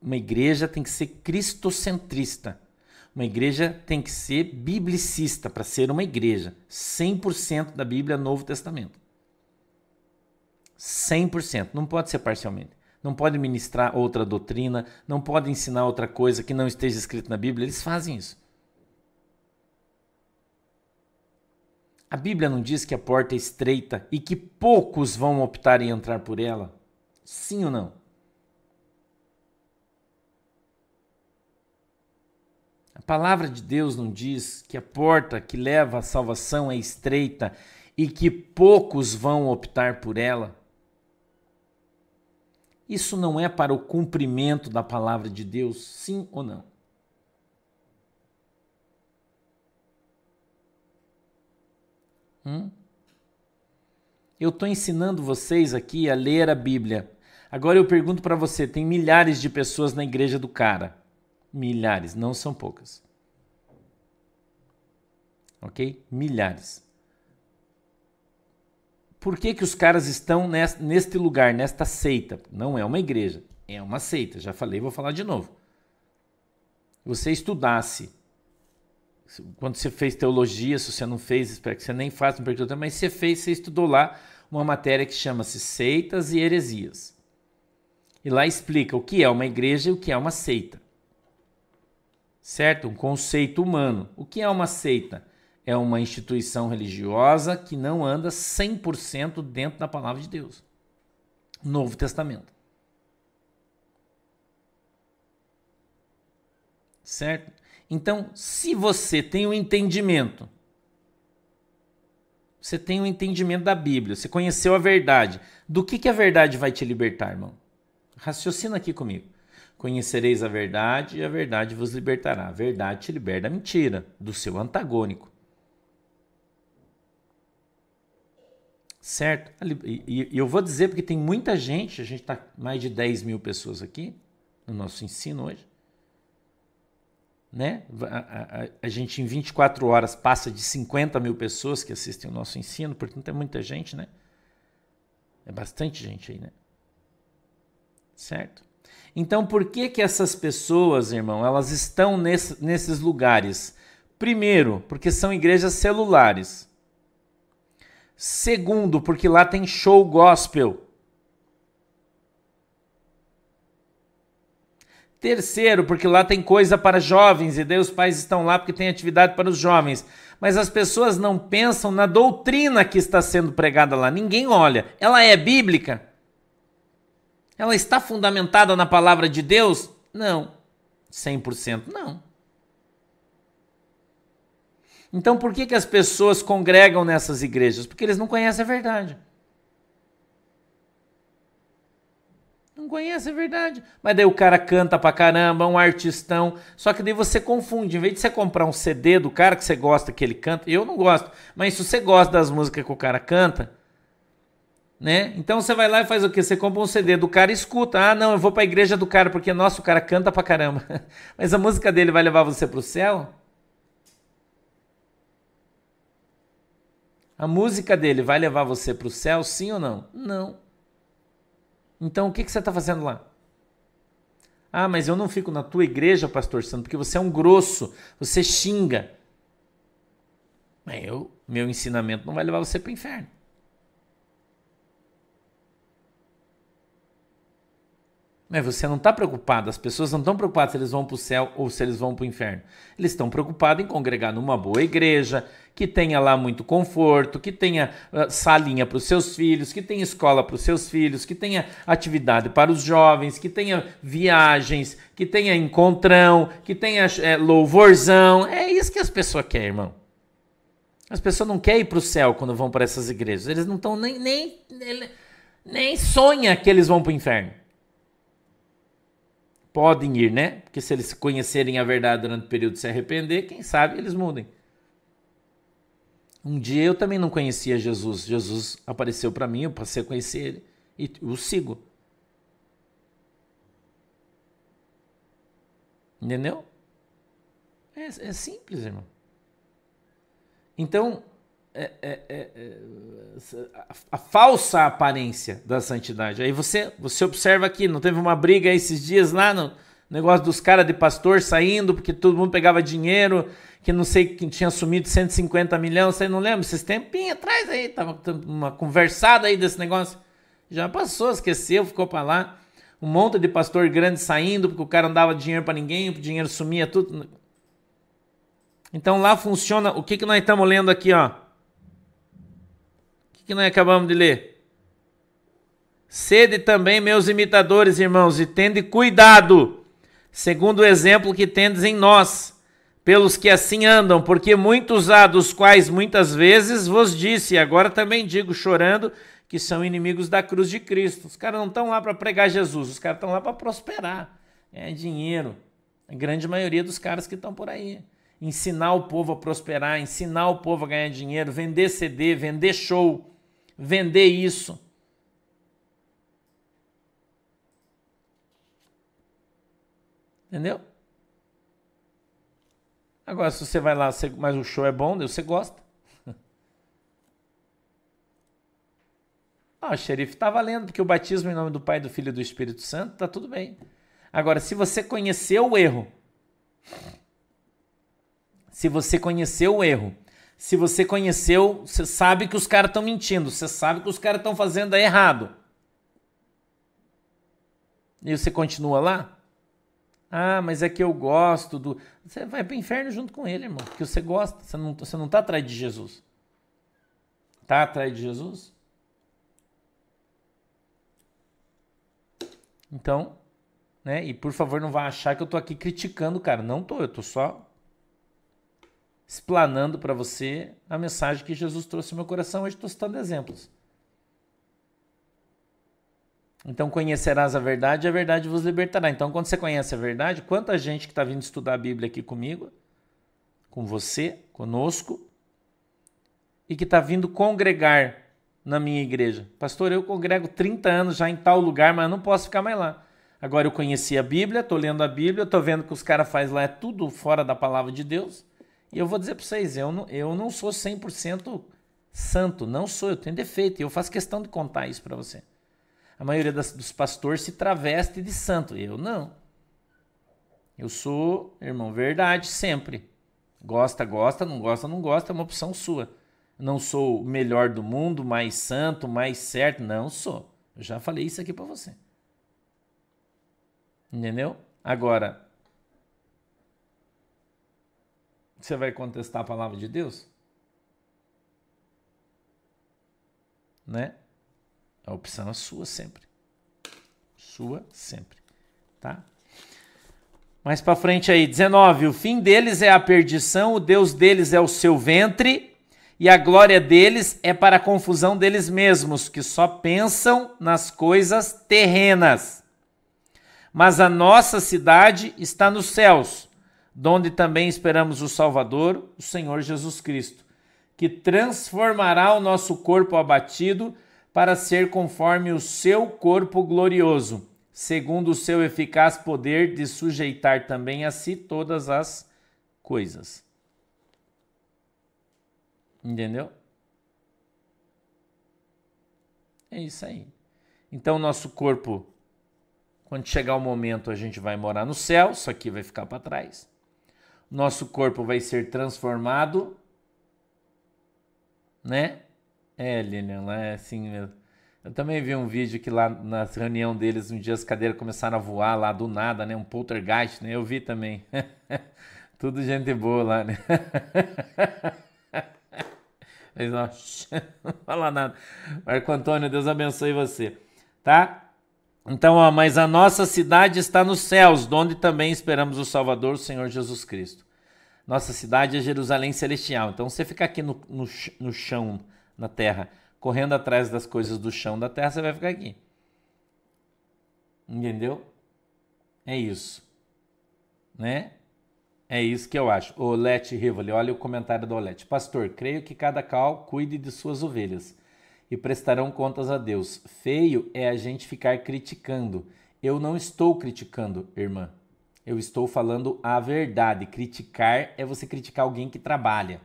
Uma igreja tem que ser cristocentrista. Uma igreja tem que ser biblicista para ser uma igreja. 100% da Bíblia Novo Testamento. 100%. Não pode ser parcialmente não pode ministrar outra doutrina, não pode ensinar outra coisa que não esteja escrito na Bíblia. Eles fazem isso. A Bíblia não diz que a porta é estreita e que poucos vão optar em entrar por ela? Sim ou não? A palavra de Deus não diz que a porta que leva à salvação é estreita e que poucos vão optar por ela? Isso não é para o cumprimento da palavra de Deus, sim ou não? Hum? Eu estou ensinando vocês aqui a ler a Bíblia. Agora eu pergunto para você: tem milhares de pessoas na igreja do cara. Milhares, não são poucas. Ok? Milhares por que, que os caras estão neste lugar, nesta seita? Não é uma igreja, é uma seita. Já falei, vou falar de novo. Você estudasse, quando você fez teologia, se você não fez, espero que você nem faça, não mas você fez, você estudou lá uma matéria que chama-se Seitas e Heresias. E lá explica o que é uma igreja e o que é uma seita. Certo? Um conceito humano. O que é uma seita? É uma instituição religiosa que não anda 100% dentro da palavra de Deus. Novo Testamento. Certo? Então, se você tem o um entendimento, você tem o um entendimento da Bíblia, você conheceu a verdade, do que, que a verdade vai te libertar, irmão? Raciocina aqui comigo. Conhecereis a verdade e a verdade vos libertará. A verdade te liberta da mentira, do seu antagônico. Certo? E, eu vou dizer porque tem muita gente, a gente está mais de 10 mil pessoas aqui no nosso ensino hoje. Né? A, a, a, gente em 24 horas passa de 50 mil pessoas que assistem o nosso ensino, portanto é muita gente, né? É bastante gente aí, né? Certo? Então por que que essas pessoas, irmão, elas estão nesse, nesses lugares? Primeiro, porque são igrejas celulares. Segundo, porque lá tem show gospel. Terceiro, porque lá tem coisa para jovens e daí os pais estão lá porque tem atividade para os jovens. Mas as pessoas não pensam na doutrina que está sendo pregada lá. Ninguém olha. Ela é bíblica? Ela está fundamentada na palavra de Deus? Não. 100% não. Então por que, que as pessoas congregam nessas igrejas? Porque eles não conhecem a verdade. Não conhecem a verdade. Mas daí o cara canta pra caramba, um artistão. Só que daí você confunde. Em vez de você comprar um CD do cara que você gosta que ele canta, eu não gosto. Mas se você gosta das músicas que o cara canta, né? Então você vai lá e faz o quê? Você compra um CD do cara e escuta. Ah, não, eu vou pra igreja do cara porque, nossa, o cara canta pra caramba. Mas a música dele vai levar você pro céu? A música dele vai levar você para o céu, sim ou não? Não. Então o que, que você está fazendo lá? Ah, mas eu não fico na tua igreja, pastor Santo, porque você é um grosso, você xinga. Eu, meu ensinamento não vai levar você para o inferno. Mas você não está preocupado, as pessoas não estão preocupadas se eles vão para o céu ou se eles vão para o inferno. Eles estão preocupados em congregar numa boa igreja, que tenha lá muito conforto, que tenha uh, salinha para os seus filhos, que tenha escola para os seus filhos, que tenha atividade para os jovens, que tenha viagens, que tenha encontrão, que tenha é, louvorzão. É isso que as pessoas querem, irmão. As pessoas não querem ir para o céu quando vão para essas igrejas. Eles não estão nem, nem, nem sonha que eles vão para o inferno podem ir, né? Porque se eles conhecerem a verdade durante o período de se arrepender, quem sabe eles mudem. Um dia eu também não conhecia Jesus. Jesus apareceu para mim, eu passei a conhecer ele e o sigo. Entendeu? É, é simples, irmão. Então, é, é, é, é a, a, falsa aparência da santidade. Aí você, você observa aqui, não teve uma briga esses dias lá no negócio dos caras de pastor saindo porque todo mundo pegava dinheiro, que não sei quem tinha assumido 150 milhões, você não lembra? Esses tempinhos atrás aí, tava uma conversada aí desse negócio. Já passou, esqueceu, ficou para lá. Um monte de pastor grande saindo porque o cara não dava dinheiro para ninguém, o dinheiro sumia, tudo. Então lá funciona. O que, que nós estamos lendo aqui, ó? Que nós acabamos de ler? Sede também, meus imitadores, irmãos, e tende cuidado, segundo o exemplo que tendes em nós, pelos que assim andam, porque muitos há dos quais muitas vezes vos disse, e agora também digo, chorando, que são inimigos da cruz de Cristo. Os caras não estão lá para pregar Jesus, os caras estão lá para prosperar, é dinheiro. A grande maioria dos caras que estão por aí. Ensinar o povo a prosperar, ensinar o povo a ganhar dinheiro, vender CD, vender show vender isso. Entendeu? Agora, se você vai lá, mas o show é bom, você gosta. Ah, xerife, está valendo, porque o batismo em nome do Pai, do Filho e do Espírito Santo, está tudo bem. Agora, se você conheceu o erro, se você conheceu o erro se você conheceu, você sabe que os caras estão mentindo, você sabe que os caras estão fazendo errado. E você continua lá? Ah, mas é que eu gosto do. Você vai para o inferno junto com ele, irmão, porque você gosta, você não, você não está atrás de Jesus. Está atrás de Jesus? Então, né? E por favor, não vá achar que eu tô aqui criticando o cara. Não tô, eu tô só explanando para você a mensagem que Jesus trouxe no meu coração. Hoje estou citando exemplos. Então conhecerás a verdade e a verdade vos libertará. Então, quando você conhece a verdade, quanta gente que está vindo estudar a Bíblia aqui comigo, com você, conosco, e que está vindo congregar na minha igreja. Pastor, eu congrego 30 anos já em tal lugar, mas eu não posso ficar mais lá. Agora eu conheci a Bíblia, estou lendo a Bíblia, estou vendo que os caras fazem lá é tudo fora da palavra de Deus. E eu vou dizer para vocês, eu não, eu não sou 100% santo, não sou, eu tenho defeito, e eu faço questão de contar isso para você. A maioria das, dos pastores se traveste de santo, eu não. Eu sou, irmão, verdade sempre. Gosta, gosta, não gosta, não gosta, é uma opção sua. Não sou o melhor do mundo, mais santo, mais certo, não sou. Eu já falei isso aqui para você. Entendeu? Agora, Você vai contestar a palavra de Deus? Né? A opção é sua sempre. Sua sempre. Tá? Mais para frente aí, 19. O fim deles é a perdição, o Deus deles é o seu ventre, e a glória deles é para a confusão deles mesmos, que só pensam nas coisas terrenas. Mas a nossa cidade está nos céus donde também esperamos o Salvador, o Senhor Jesus Cristo, que transformará o nosso corpo abatido para ser conforme o seu corpo glorioso, segundo o seu eficaz poder de sujeitar também a si todas as coisas. Entendeu? É isso aí. Então, nosso corpo Quando chegar o momento, a gente vai morar no céu, isso aqui vai ficar para trás. Nosso corpo vai ser transformado, né? É, Lilian, lá é assim mesmo. Eu também vi um vídeo que lá na reunião deles, um dia as cadeiras começaram a voar lá do nada, né? Um poltergeist, né? Eu vi também. Tudo gente boa lá, né? Mas, ó, não fala nada. Marco Antônio, Deus abençoe você, tá? Então, ó, mas a nossa cidade está nos céus, onde também esperamos o Salvador, o Senhor Jesus Cristo. Nossa cidade é Jerusalém Celestial. Então, você ficar aqui no, no, no chão, na terra, correndo atrás das coisas do chão da terra, você vai ficar aqui. Entendeu? É isso. Né? É isso que eu acho. Olete Rivoli, olha o comentário do Olete. Pastor, creio que cada cal cuide de suas ovelhas e prestarão contas a Deus. Feio é a gente ficar criticando. Eu não estou criticando, irmã. Eu estou falando a verdade. Criticar é você criticar alguém que trabalha.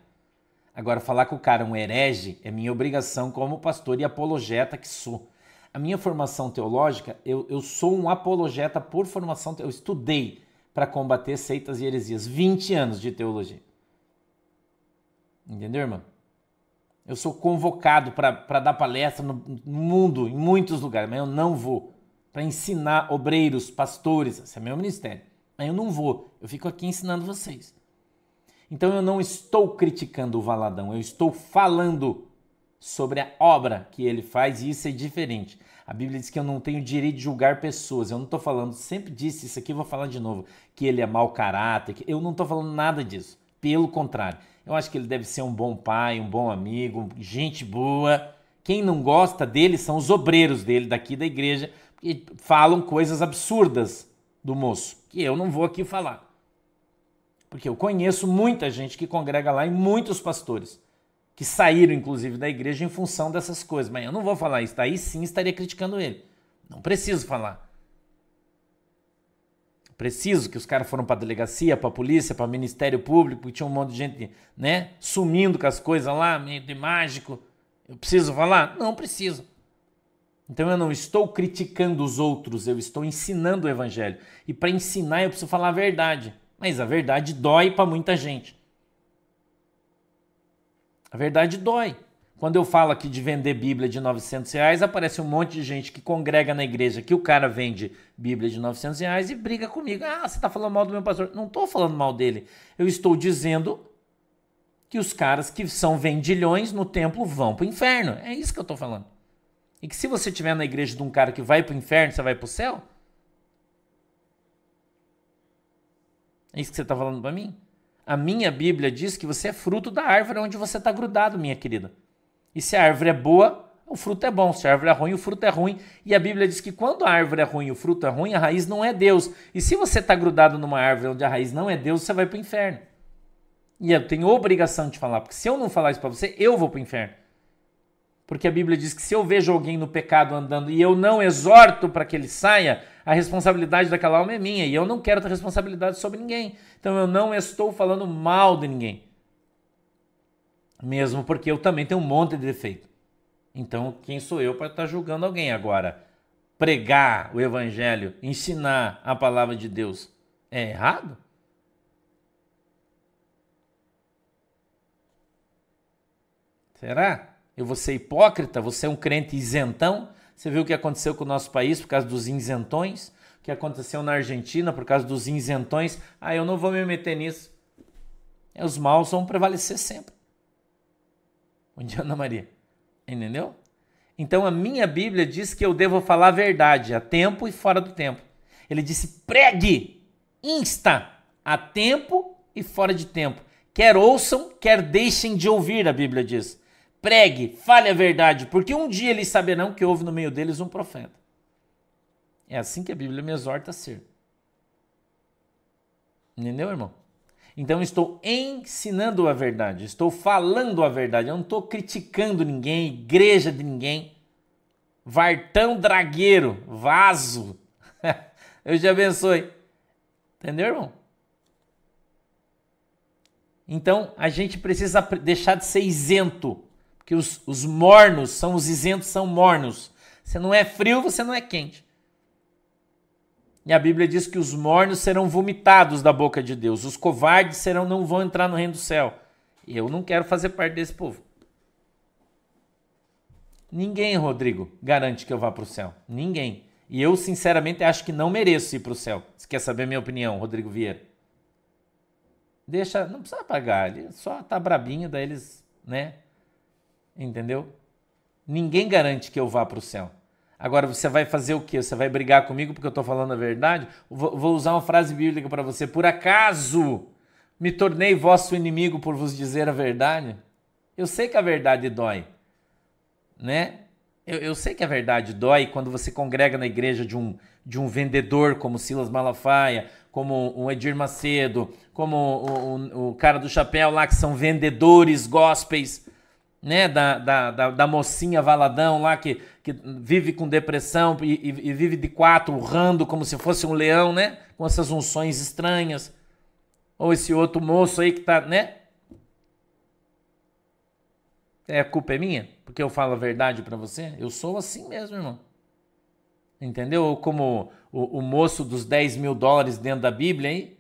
Agora, falar que o cara é um herege é minha obrigação como pastor e apologeta que sou. A minha formação teológica, eu, eu sou um apologeta por formação. Eu estudei para combater seitas e heresias. 20 anos de teologia. Entendeu, irmão? Eu sou convocado para dar palestra no, mundo, em muitos lugares, mas eu não vou. Para ensinar obreiros, pastores, esse é meu ministério. Mas eu não vou. Eu fico aqui ensinando vocês. Então eu não estou criticando o Valadão, eu estou falando sobre a obra que ele faz e isso é diferente. A Bíblia diz que eu não tenho direito de julgar pessoas. Eu não estou falando, sempre disse isso aqui, vou falar de novo, que ele é mau caráter. Eu não estou falando nada disso. Pelo contrário, eu acho que ele deve ser um bom pai, um bom amigo, gente boa. Quem não gosta dele são os obreiros dele daqui da igreja, que falam coisas absurdas do moço, que eu não vou aqui falar. Porque eu conheço muita gente que congrega lá e muitos pastores que saíram inclusive da igreja em função dessas coisas. Mas eu não vou falar isso, aí sim estaria criticando ele. Não preciso falar. Preciso que os caras foram para delegacia, para polícia, para Ministério Público, e tinha um monte de gente, né, sumindo com as coisas lá, meio de mágico. Eu preciso falar? Não preciso. Então eu não estou criticando os outros, eu estou ensinando o evangelho. E para ensinar eu preciso falar a verdade. Mas a verdade dói para muita gente. A verdade dói. Quando eu falo aqui de vender Bíblia de 900 reais, aparece um monte de gente que congrega na igreja que o cara vende Bíblia de 900 reais e briga comigo. Ah, você está falando mal do meu pastor. Não estou falando mal dele. Eu estou dizendo que os caras que são vendilhões no templo vão para o inferno. É isso que eu estou falando. E que se você estiver na igreja de um cara que vai para o inferno, você vai para o céu? É isso que você está falando para mim? A minha Bíblia diz que você é fruto da árvore onde você está grudado, minha querida. E se a árvore é boa, o fruto é bom. Se a árvore é ruim, o fruto é ruim. E a Bíblia diz que quando a árvore é ruim o fruto é ruim, a raiz não é Deus. E se você está grudado numa árvore onde a raiz não é Deus, você vai para o inferno. E eu tenho obrigação de falar, porque se eu não falar isso para você, eu vou para o inferno. Porque a Bíblia diz que se eu vejo alguém no pecado andando e eu não exorto para que ele saia, a responsabilidade daquela alma é minha e eu não quero ter responsabilidade sobre ninguém. Então eu não estou falando mal de ninguém mesmo porque eu também tenho um monte de defeito. Então, quem sou eu para estar tá julgando alguém agora? Pregar o evangelho, ensinar a palavra de Deus é errado? Será? Eu vou ser hipócrita? Você é um crente isentão? Você viu o que aconteceu com o nosso país por causa dos isentões? O que aconteceu na Argentina por causa dos isentões? Ah, eu não vou me meter nisso. Os maus vão prevalecer sempre. Bom dia, Ana Maria. Entendeu? Então a minha Bíblia diz que eu devo falar a verdade a tempo e fora do tempo. Ele disse: pregue, insta, a tempo e fora de tempo. Quer ouçam, quer deixem de ouvir, a Bíblia diz. Pregue, fale a verdade, porque um dia eles saberão que houve no meio deles um profeta. É assim que a Bíblia me exorta a ser. Entendeu, irmão? Então estou ensinando a verdade, estou falando a verdade, eu não estou criticando ninguém, igreja de ninguém. Vartão dragueiro, vaso. eu te abençoe. Entendeu, irmão? Então a gente precisa deixar de ser isento, porque os, os mornos são os isentos, são mornos. Você não é frio, você não é quente. E a Bíblia diz que os mornos serão vomitados da boca de Deus, os covardes serão não vão entrar no reino do céu. E eu não quero fazer parte desse povo. Ninguém, Rodrigo, garante que eu vá para o céu. Ninguém. E eu, sinceramente, acho que não mereço ir para o céu. Você quer saber a minha opinião, Rodrigo Vieira? Deixa, não precisa pagar, ele só tá brabinho, daí eles, né? Entendeu? Ninguém garante que eu vá para o céu. Agora você vai fazer o quê? Você vai brigar comigo porque eu estou falando a verdade? Vou usar uma frase bíblica para você. Por acaso me tornei vosso inimigo por vos dizer a verdade? Eu sei que a verdade dói, né? Eu, eu sei que a verdade dói quando você congrega na igreja de um, de um vendedor como Silas Malafaia, como o Edir Macedo, como o, o, o cara do chapéu lá, que são vendedores gospels né, da, da, da, da, mocinha Valadão lá que, que vive com depressão e, e, e, vive de quatro, urrando como se fosse um leão, né? Com essas unções estranhas. Ou esse outro moço aí que tá, né? É, a culpa é minha? Porque eu falo a verdade para você? Eu sou assim mesmo, irmão. Entendeu? Ou como o, o moço dos 10 mil dólares dentro da Bíblia aí,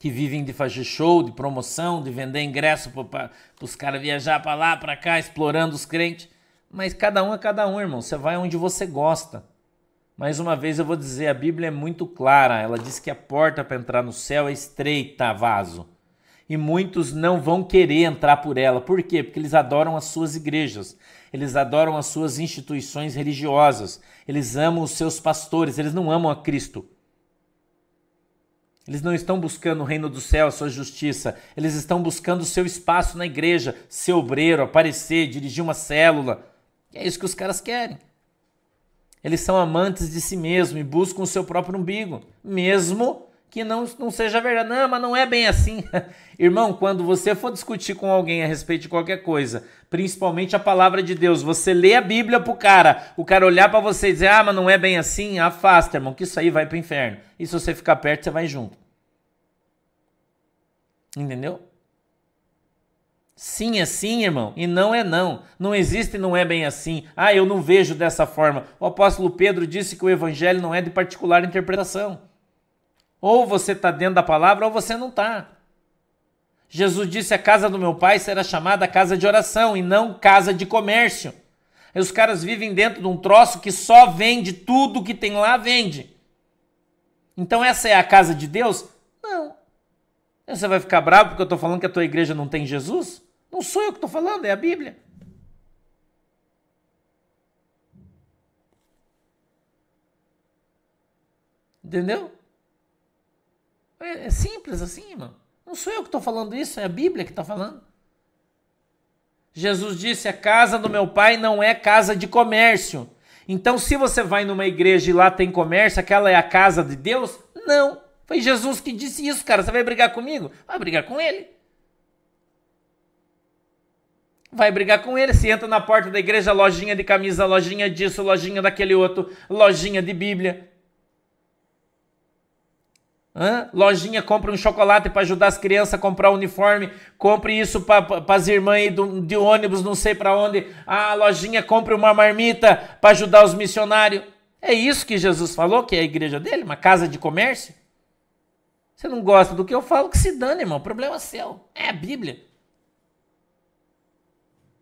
que vivem de fazer show, de promoção, de vender ingresso para os caras viajar para lá, para cá, explorando os crentes. Mas cada um é cada um, irmão. Você vai onde você gosta. Mais uma vez eu vou dizer, a Bíblia é muito clara. Ela diz que a porta para entrar no céu é estreita, vaso. E muitos não vão querer entrar por ela. Por quê? Porque eles adoram as suas igrejas. Eles adoram as suas instituições religiosas. Eles amam os seus pastores. Eles não amam a Cristo. Eles não estão buscando o reino do céu, a sua justiça. Eles estão buscando o seu espaço na igreja, ser obreiro, aparecer, dirigir uma célula. E é isso que os caras querem. Eles são amantes de si mesmo e buscam o seu próprio umbigo, mesmo que não, não seja verdade. Não, mas não é bem assim. Irmão, quando você for discutir com alguém a respeito de qualquer coisa, principalmente a palavra de Deus, você lê a Bíblia pro cara, o cara olhar para você e dizer, ah, mas não é bem assim, afasta, irmão, que isso aí vai pro inferno. E se você ficar perto, você vai junto. Entendeu? Sim é sim, irmão, e não é não. Não existe não é bem assim. Ah, eu não vejo dessa forma. O apóstolo Pedro disse que o evangelho não é de particular interpretação. Ou você está dentro da palavra ou você não está. Jesus disse: a casa do meu pai será chamada casa de oração e não casa de comércio. Aí os caras vivem dentro de um troço que só vende tudo que tem lá, vende. Então essa é a casa de Deus? Não. Você vai ficar bravo porque eu estou falando que a tua igreja não tem Jesus? Não sou eu que estou falando, é a Bíblia. Entendeu? É, é simples assim, irmão. Não sou eu que estou falando isso, é a Bíblia que está falando. Jesus disse: a casa do meu pai não é casa de comércio. Então, se você vai numa igreja e lá tem comércio, aquela é a casa de Deus? Não. Foi Jesus que disse isso, cara. Você vai brigar comigo? Vai brigar com ele. Vai brigar com ele. Se entra na porta da igreja, lojinha de camisa, lojinha disso, lojinha daquele outro, lojinha de Bíblia. Hã? Lojinha, compra um chocolate para ajudar as crianças a comprar uniforme. Compre isso para as irmãs do, de ônibus, não sei para onde. Ah, lojinha, compre uma marmita para ajudar os missionários. É isso que Jesus falou, que é a igreja dele, uma casa de comércio. Você não gosta do que eu falo, que se dane, irmão. O problema é seu. É a Bíblia.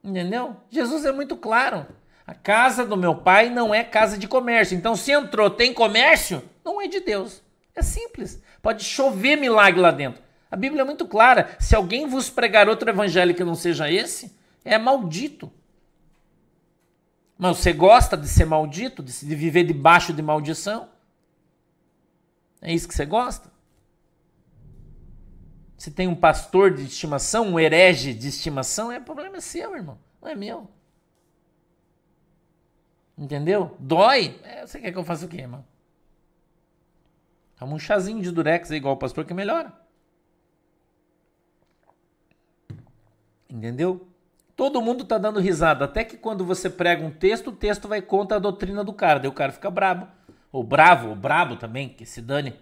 Entendeu? Jesus é muito claro. A casa do meu pai não é casa de comércio. Então, se entrou, tem comércio, não é de Deus. É simples. Pode chover milagre lá dentro. A Bíblia é muito clara. Se alguém vos pregar outro evangelho que não seja esse, é maldito. Mas você gosta de ser maldito, de viver debaixo de maldição? É isso que você gosta? Se tem um pastor de estimação, um herege de estimação, é problema seu, irmão. Não é meu. Entendeu? Dói. É, você quer que eu faça o quê, irmão? Toma um chazinho de durex igual o pastor que melhora. Entendeu? Todo mundo tá dando risada. Até que quando você prega um texto, o texto vai contra a doutrina do cara. Daí o cara fica brabo. Ou bravo, ou brabo também, que se dane.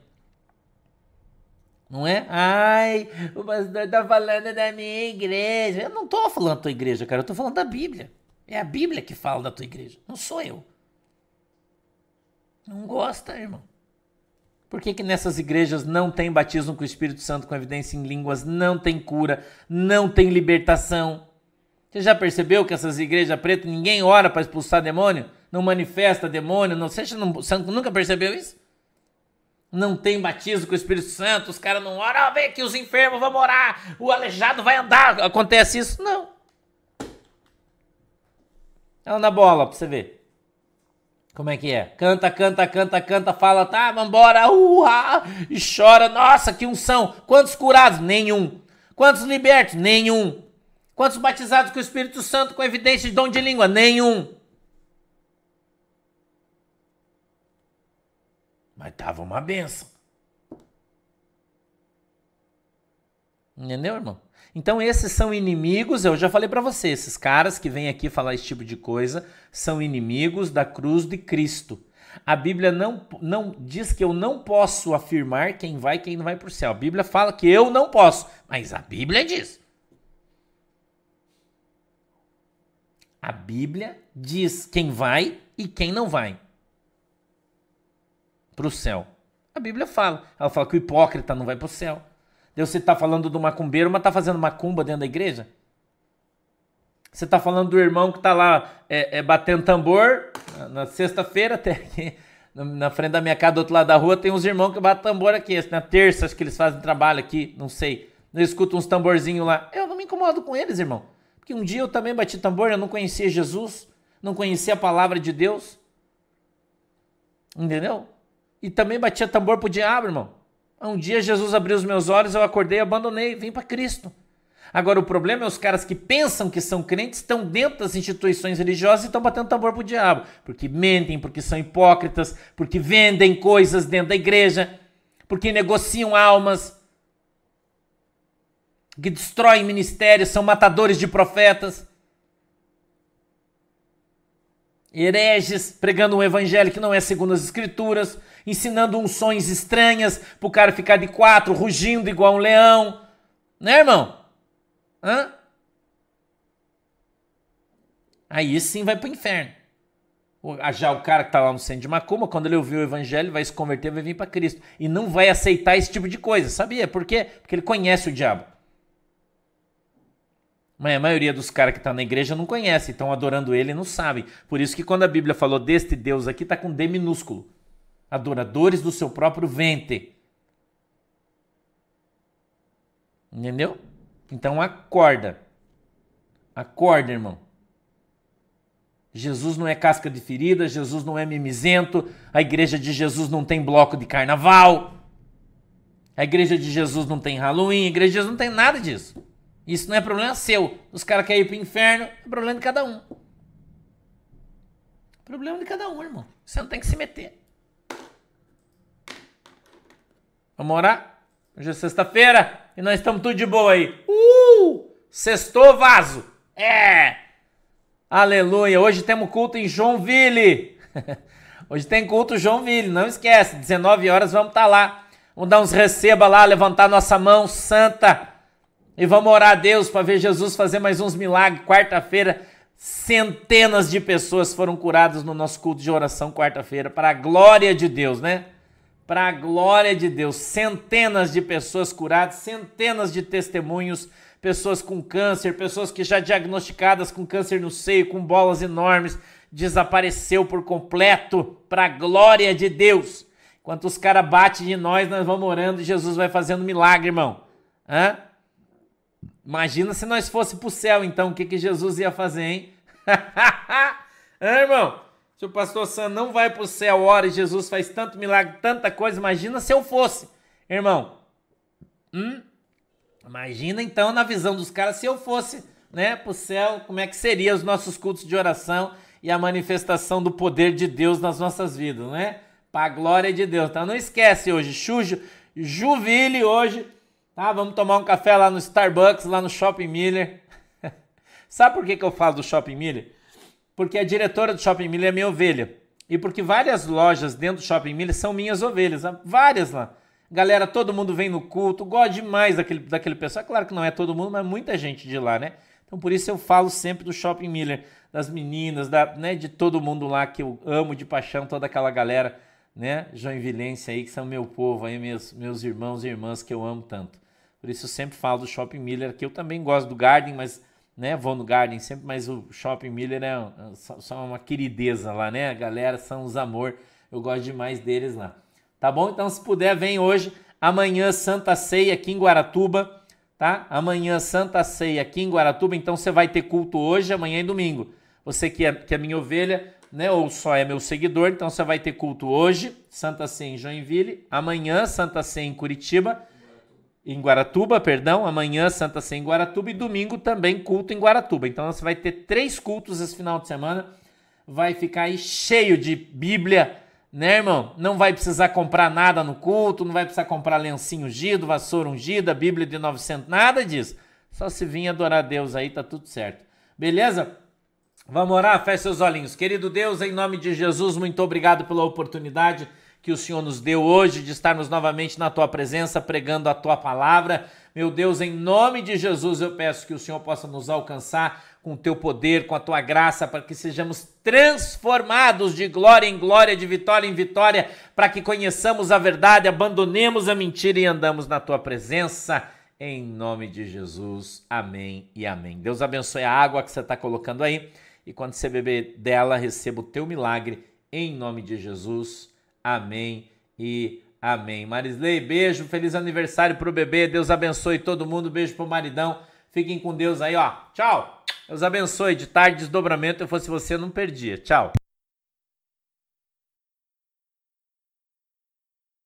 Não é? Ai, o pastor tá falando da minha igreja. Eu não tô falando da tua igreja, cara. Eu tô falando da Bíblia. É a Bíblia que fala da tua igreja. Não sou eu. Não gosta, irmão. Por que, que nessas igrejas não tem batismo com o Espírito Santo com evidência em línguas, não tem cura, não tem libertação? Você já percebeu que essas igrejas pretas ninguém ora para expulsar demônio? Não manifesta demônio? Não, você, não, você nunca percebeu isso? Não tem batismo com o Espírito Santo, os caras não oram, ah, vem aqui os enfermos, vamos orar, o aleijado vai andar. Acontece isso? Não. Ela na bola pra você ver. Como é que é? Canta, canta, canta, canta, fala, tá, vambora, uha, e chora, nossa, que unção. Quantos curados? Nenhum. Quantos libertos? Nenhum. Quantos batizados com o Espírito Santo com evidência de dom de língua? Nenhum. Mas tava uma benção. Entendeu, irmão? Então esses são inimigos, eu já falei para você, esses caras que vêm aqui falar esse tipo de coisa são inimigos da cruz de Cristo. A Bíblia não, não diz que eu não posso afirmar quem vai e quem não vai para o céu. A Bíblia fala que eu não posso, mas a Bíblia diz. A Bíblia diz quem vai e quem não vai para o céu. A Bíblia fala. Ela fala que o hipócrita não vai para o céu. Deus você está falando do macumbeiro, mas está fazendo macumba dentro da igreja? Você está falando do irmão que está lá é, é, batendo tambor na sexta-feira, até aqui, na frente da minha casa, do outro lado da rua, tem uns irmãos que batem tambor aqui. Na terça, acho que eles fazem trabalho aqui, não sei. Eu escuto uns tamborzinhos lá. Eu não me incomodo com eles, irmão. Porque um dia eu também bati tambor, eu não conhecia Jesus, não conhecia a palavra de Deus. Entendeu? E também batia tambor pro diabo, irmão. Um dia Jesus abriu os meus olhos, eu acordei, abandonei, vim para Cristo. Agora o problema é os caras que pensam que são crentes, estão dentro das instituições religiosas e estão batendo tambor pro diabo, porque mentem, porque são hipócritas, porque vendem coisas dentro da igreja, porque negociam almas, que destroem ministérios, são matadores de profetas. Hereges pregando um evangelho que não é segundo as escrituras, ensinando unções estranhas pro cara ficar de quatro, rugindo igual um leão. Né, irmão? Hã? Aí sim vai pro inferno. Já o cara que tá lá no centro de Macumba, quando ele ouvir o evangelho, vai se converter, vai vir para Cristo. E não vai aceitar esse tipo de coisa, sabia? Por quê? Porque ele conhece o diabo. Mas a maioria dos caras que tá na igreja não conhece, estão adorando ele e não sabem. Por isso que quando a Bíblia falou deste Deus aqui, tá com D minúsculo adoradores do seu próprio ventre. Entendeu? Então acorda. Acorda, irmão. Jesus não é casca de ferida, Jesus não é mimizento, a igreja de Jesus não tem bloco de carnaval, a igreja de Jesus não tem Halloween, a igreja de Jesus não tem nada disso. Isso não é problema seu. Os caras querem ir pro inferno, é problema de cada um. Problema de cada um, irmão. Você não tem que se meter. Vamos orar? Hoje é sexta-feira e nós estamos tudo de boa aí. Uh! Sextou vaso. É! Aleluia. Hoje temos culto em Joinville. Hoje tem culto Joinville, não esquece. 19 horas vamos estar tá lá. Vamos dar uns receba lá, levantar nossa mão santa. E vamos orar a Deus para ver Jesus fazer mais uns milagres. Quarta-feira, centenas de pessoas foram curadas no nosso culto de oração quarta-feira, para a glória de Deus, né? Para a glória de Deus. Centenas de pessoas curadas, centenas de testemunhos, pessoas com câncer, pessoas que já diagnosticadas com câncer no seio, com bolas enormes, desapareceu por completo, para a glória de Deus. Enquanto os caras batem de nós, nós vamos orando e Jesus vai fazendo milagre, irmão. Hã? Imagina se nós fosse para o céu, então, o que, que Jesus ia fazer, hein? Hã, irmão? Se o pastor Sam não vai para o céu, ora e Jesus faz tanto milagre, tanta coisa, imagina se eu fosse, irmão. Hum? Imagina então na visão dos caras se eu fosse, né, para o céu, como é que seria os nossos cultos de oração e a manifestação do poder de Deus nas nossas vidas, né? Para a glória de Deus. Então não esquece hoje, Chujo, Juvile hoje, tá? Vamos tomar um café lá no Starbucks, lá no Shopping Miller. Sabe por que, que eu falo do Shopping Miller? Porque a diretora do Shopping Miller é minha ovelha. E porque várias lojas dentro do Shopping Miller são minhas ovelhas, várias lá. Galera, todo mundo vem no culto, gosta demais daquele, daquele pessoal. É claro que não é todo mundo, mas muita gente de lá, né? Então por isso eu falo sempre do Shopping Miller, das meninas, da, né, de todo mundo lá que eu amo de paixão, toda aquela galera né? Joinvilense aí, que são meu povo aí, meus, meus irmãos e irmãs que eu amo tanto. Por isso eu sempre falo do Shopping Miller, que eu também gosto do Garden, mas né, vou no Garden sempre, mas o Shopping Miller é, só uma querideza lá, né? A galera são os amor, eu gosto demais deles lá. Tá bom? Então se puder, vem hoje, amanhã Santa Ceia aqui em Guaratuba, tá? Amanhã Santa Ceia aqui em Guaratuba, então você vai ter culto hoje, amanhã e domingo. Você que é, que é minha ovelha, né, ou só é meu seguidor, então você vai ter culto hoje, Santa Ceia em Joinville, amanhã Santa Ceia em Curitiba, em Guaratuba, perdão, amanhã Santa Ceia em Guaratuba e domingo também culto em Guaratuba. Então você vai ter três cultos esse final de semana, vai ficar aí cheio de Bíblia, né, irmão? Não vai precisar comprar nada no culto, não vai precisar comprar lencinho ungido, vassoura ungida, Bíblia de 900, nada disso. Só se vir adorar Deus aí, tá tudo certo. Beleza? Vamos orar? Feche seus olhinhos. Querido Deus, em nome de Jesus, muito obrigado pela oportunidade que o Senhor nos deu hoje de estarmos novamente na tua presença, pregando a tua palavra. Meu Deus, em nome de Jesus, eu peço que o Senhor possa nos alcançar com o teu poder, com a tua graça, para que sejamos transformados de glória em glória, de vitória em vitória, para que conheçamos a verdade, abandonemos a mentira e andamos na tua presença. Em nome de Jesus. Amém e amém. Deus abençoe a água que você está colocando aí e quando você beber dela, receba o teu milagre em nome de Jesus. Amém e amém. Marisley, beijo, feliz aniversário pro bebê. Deus abençoe todo mundo. Beijo pro maridão. Fiquem com Deus aí, ó. Tchau. Deus abençoe. De tarde, desdobramento. Eu fosse você, não perdia. Tchau.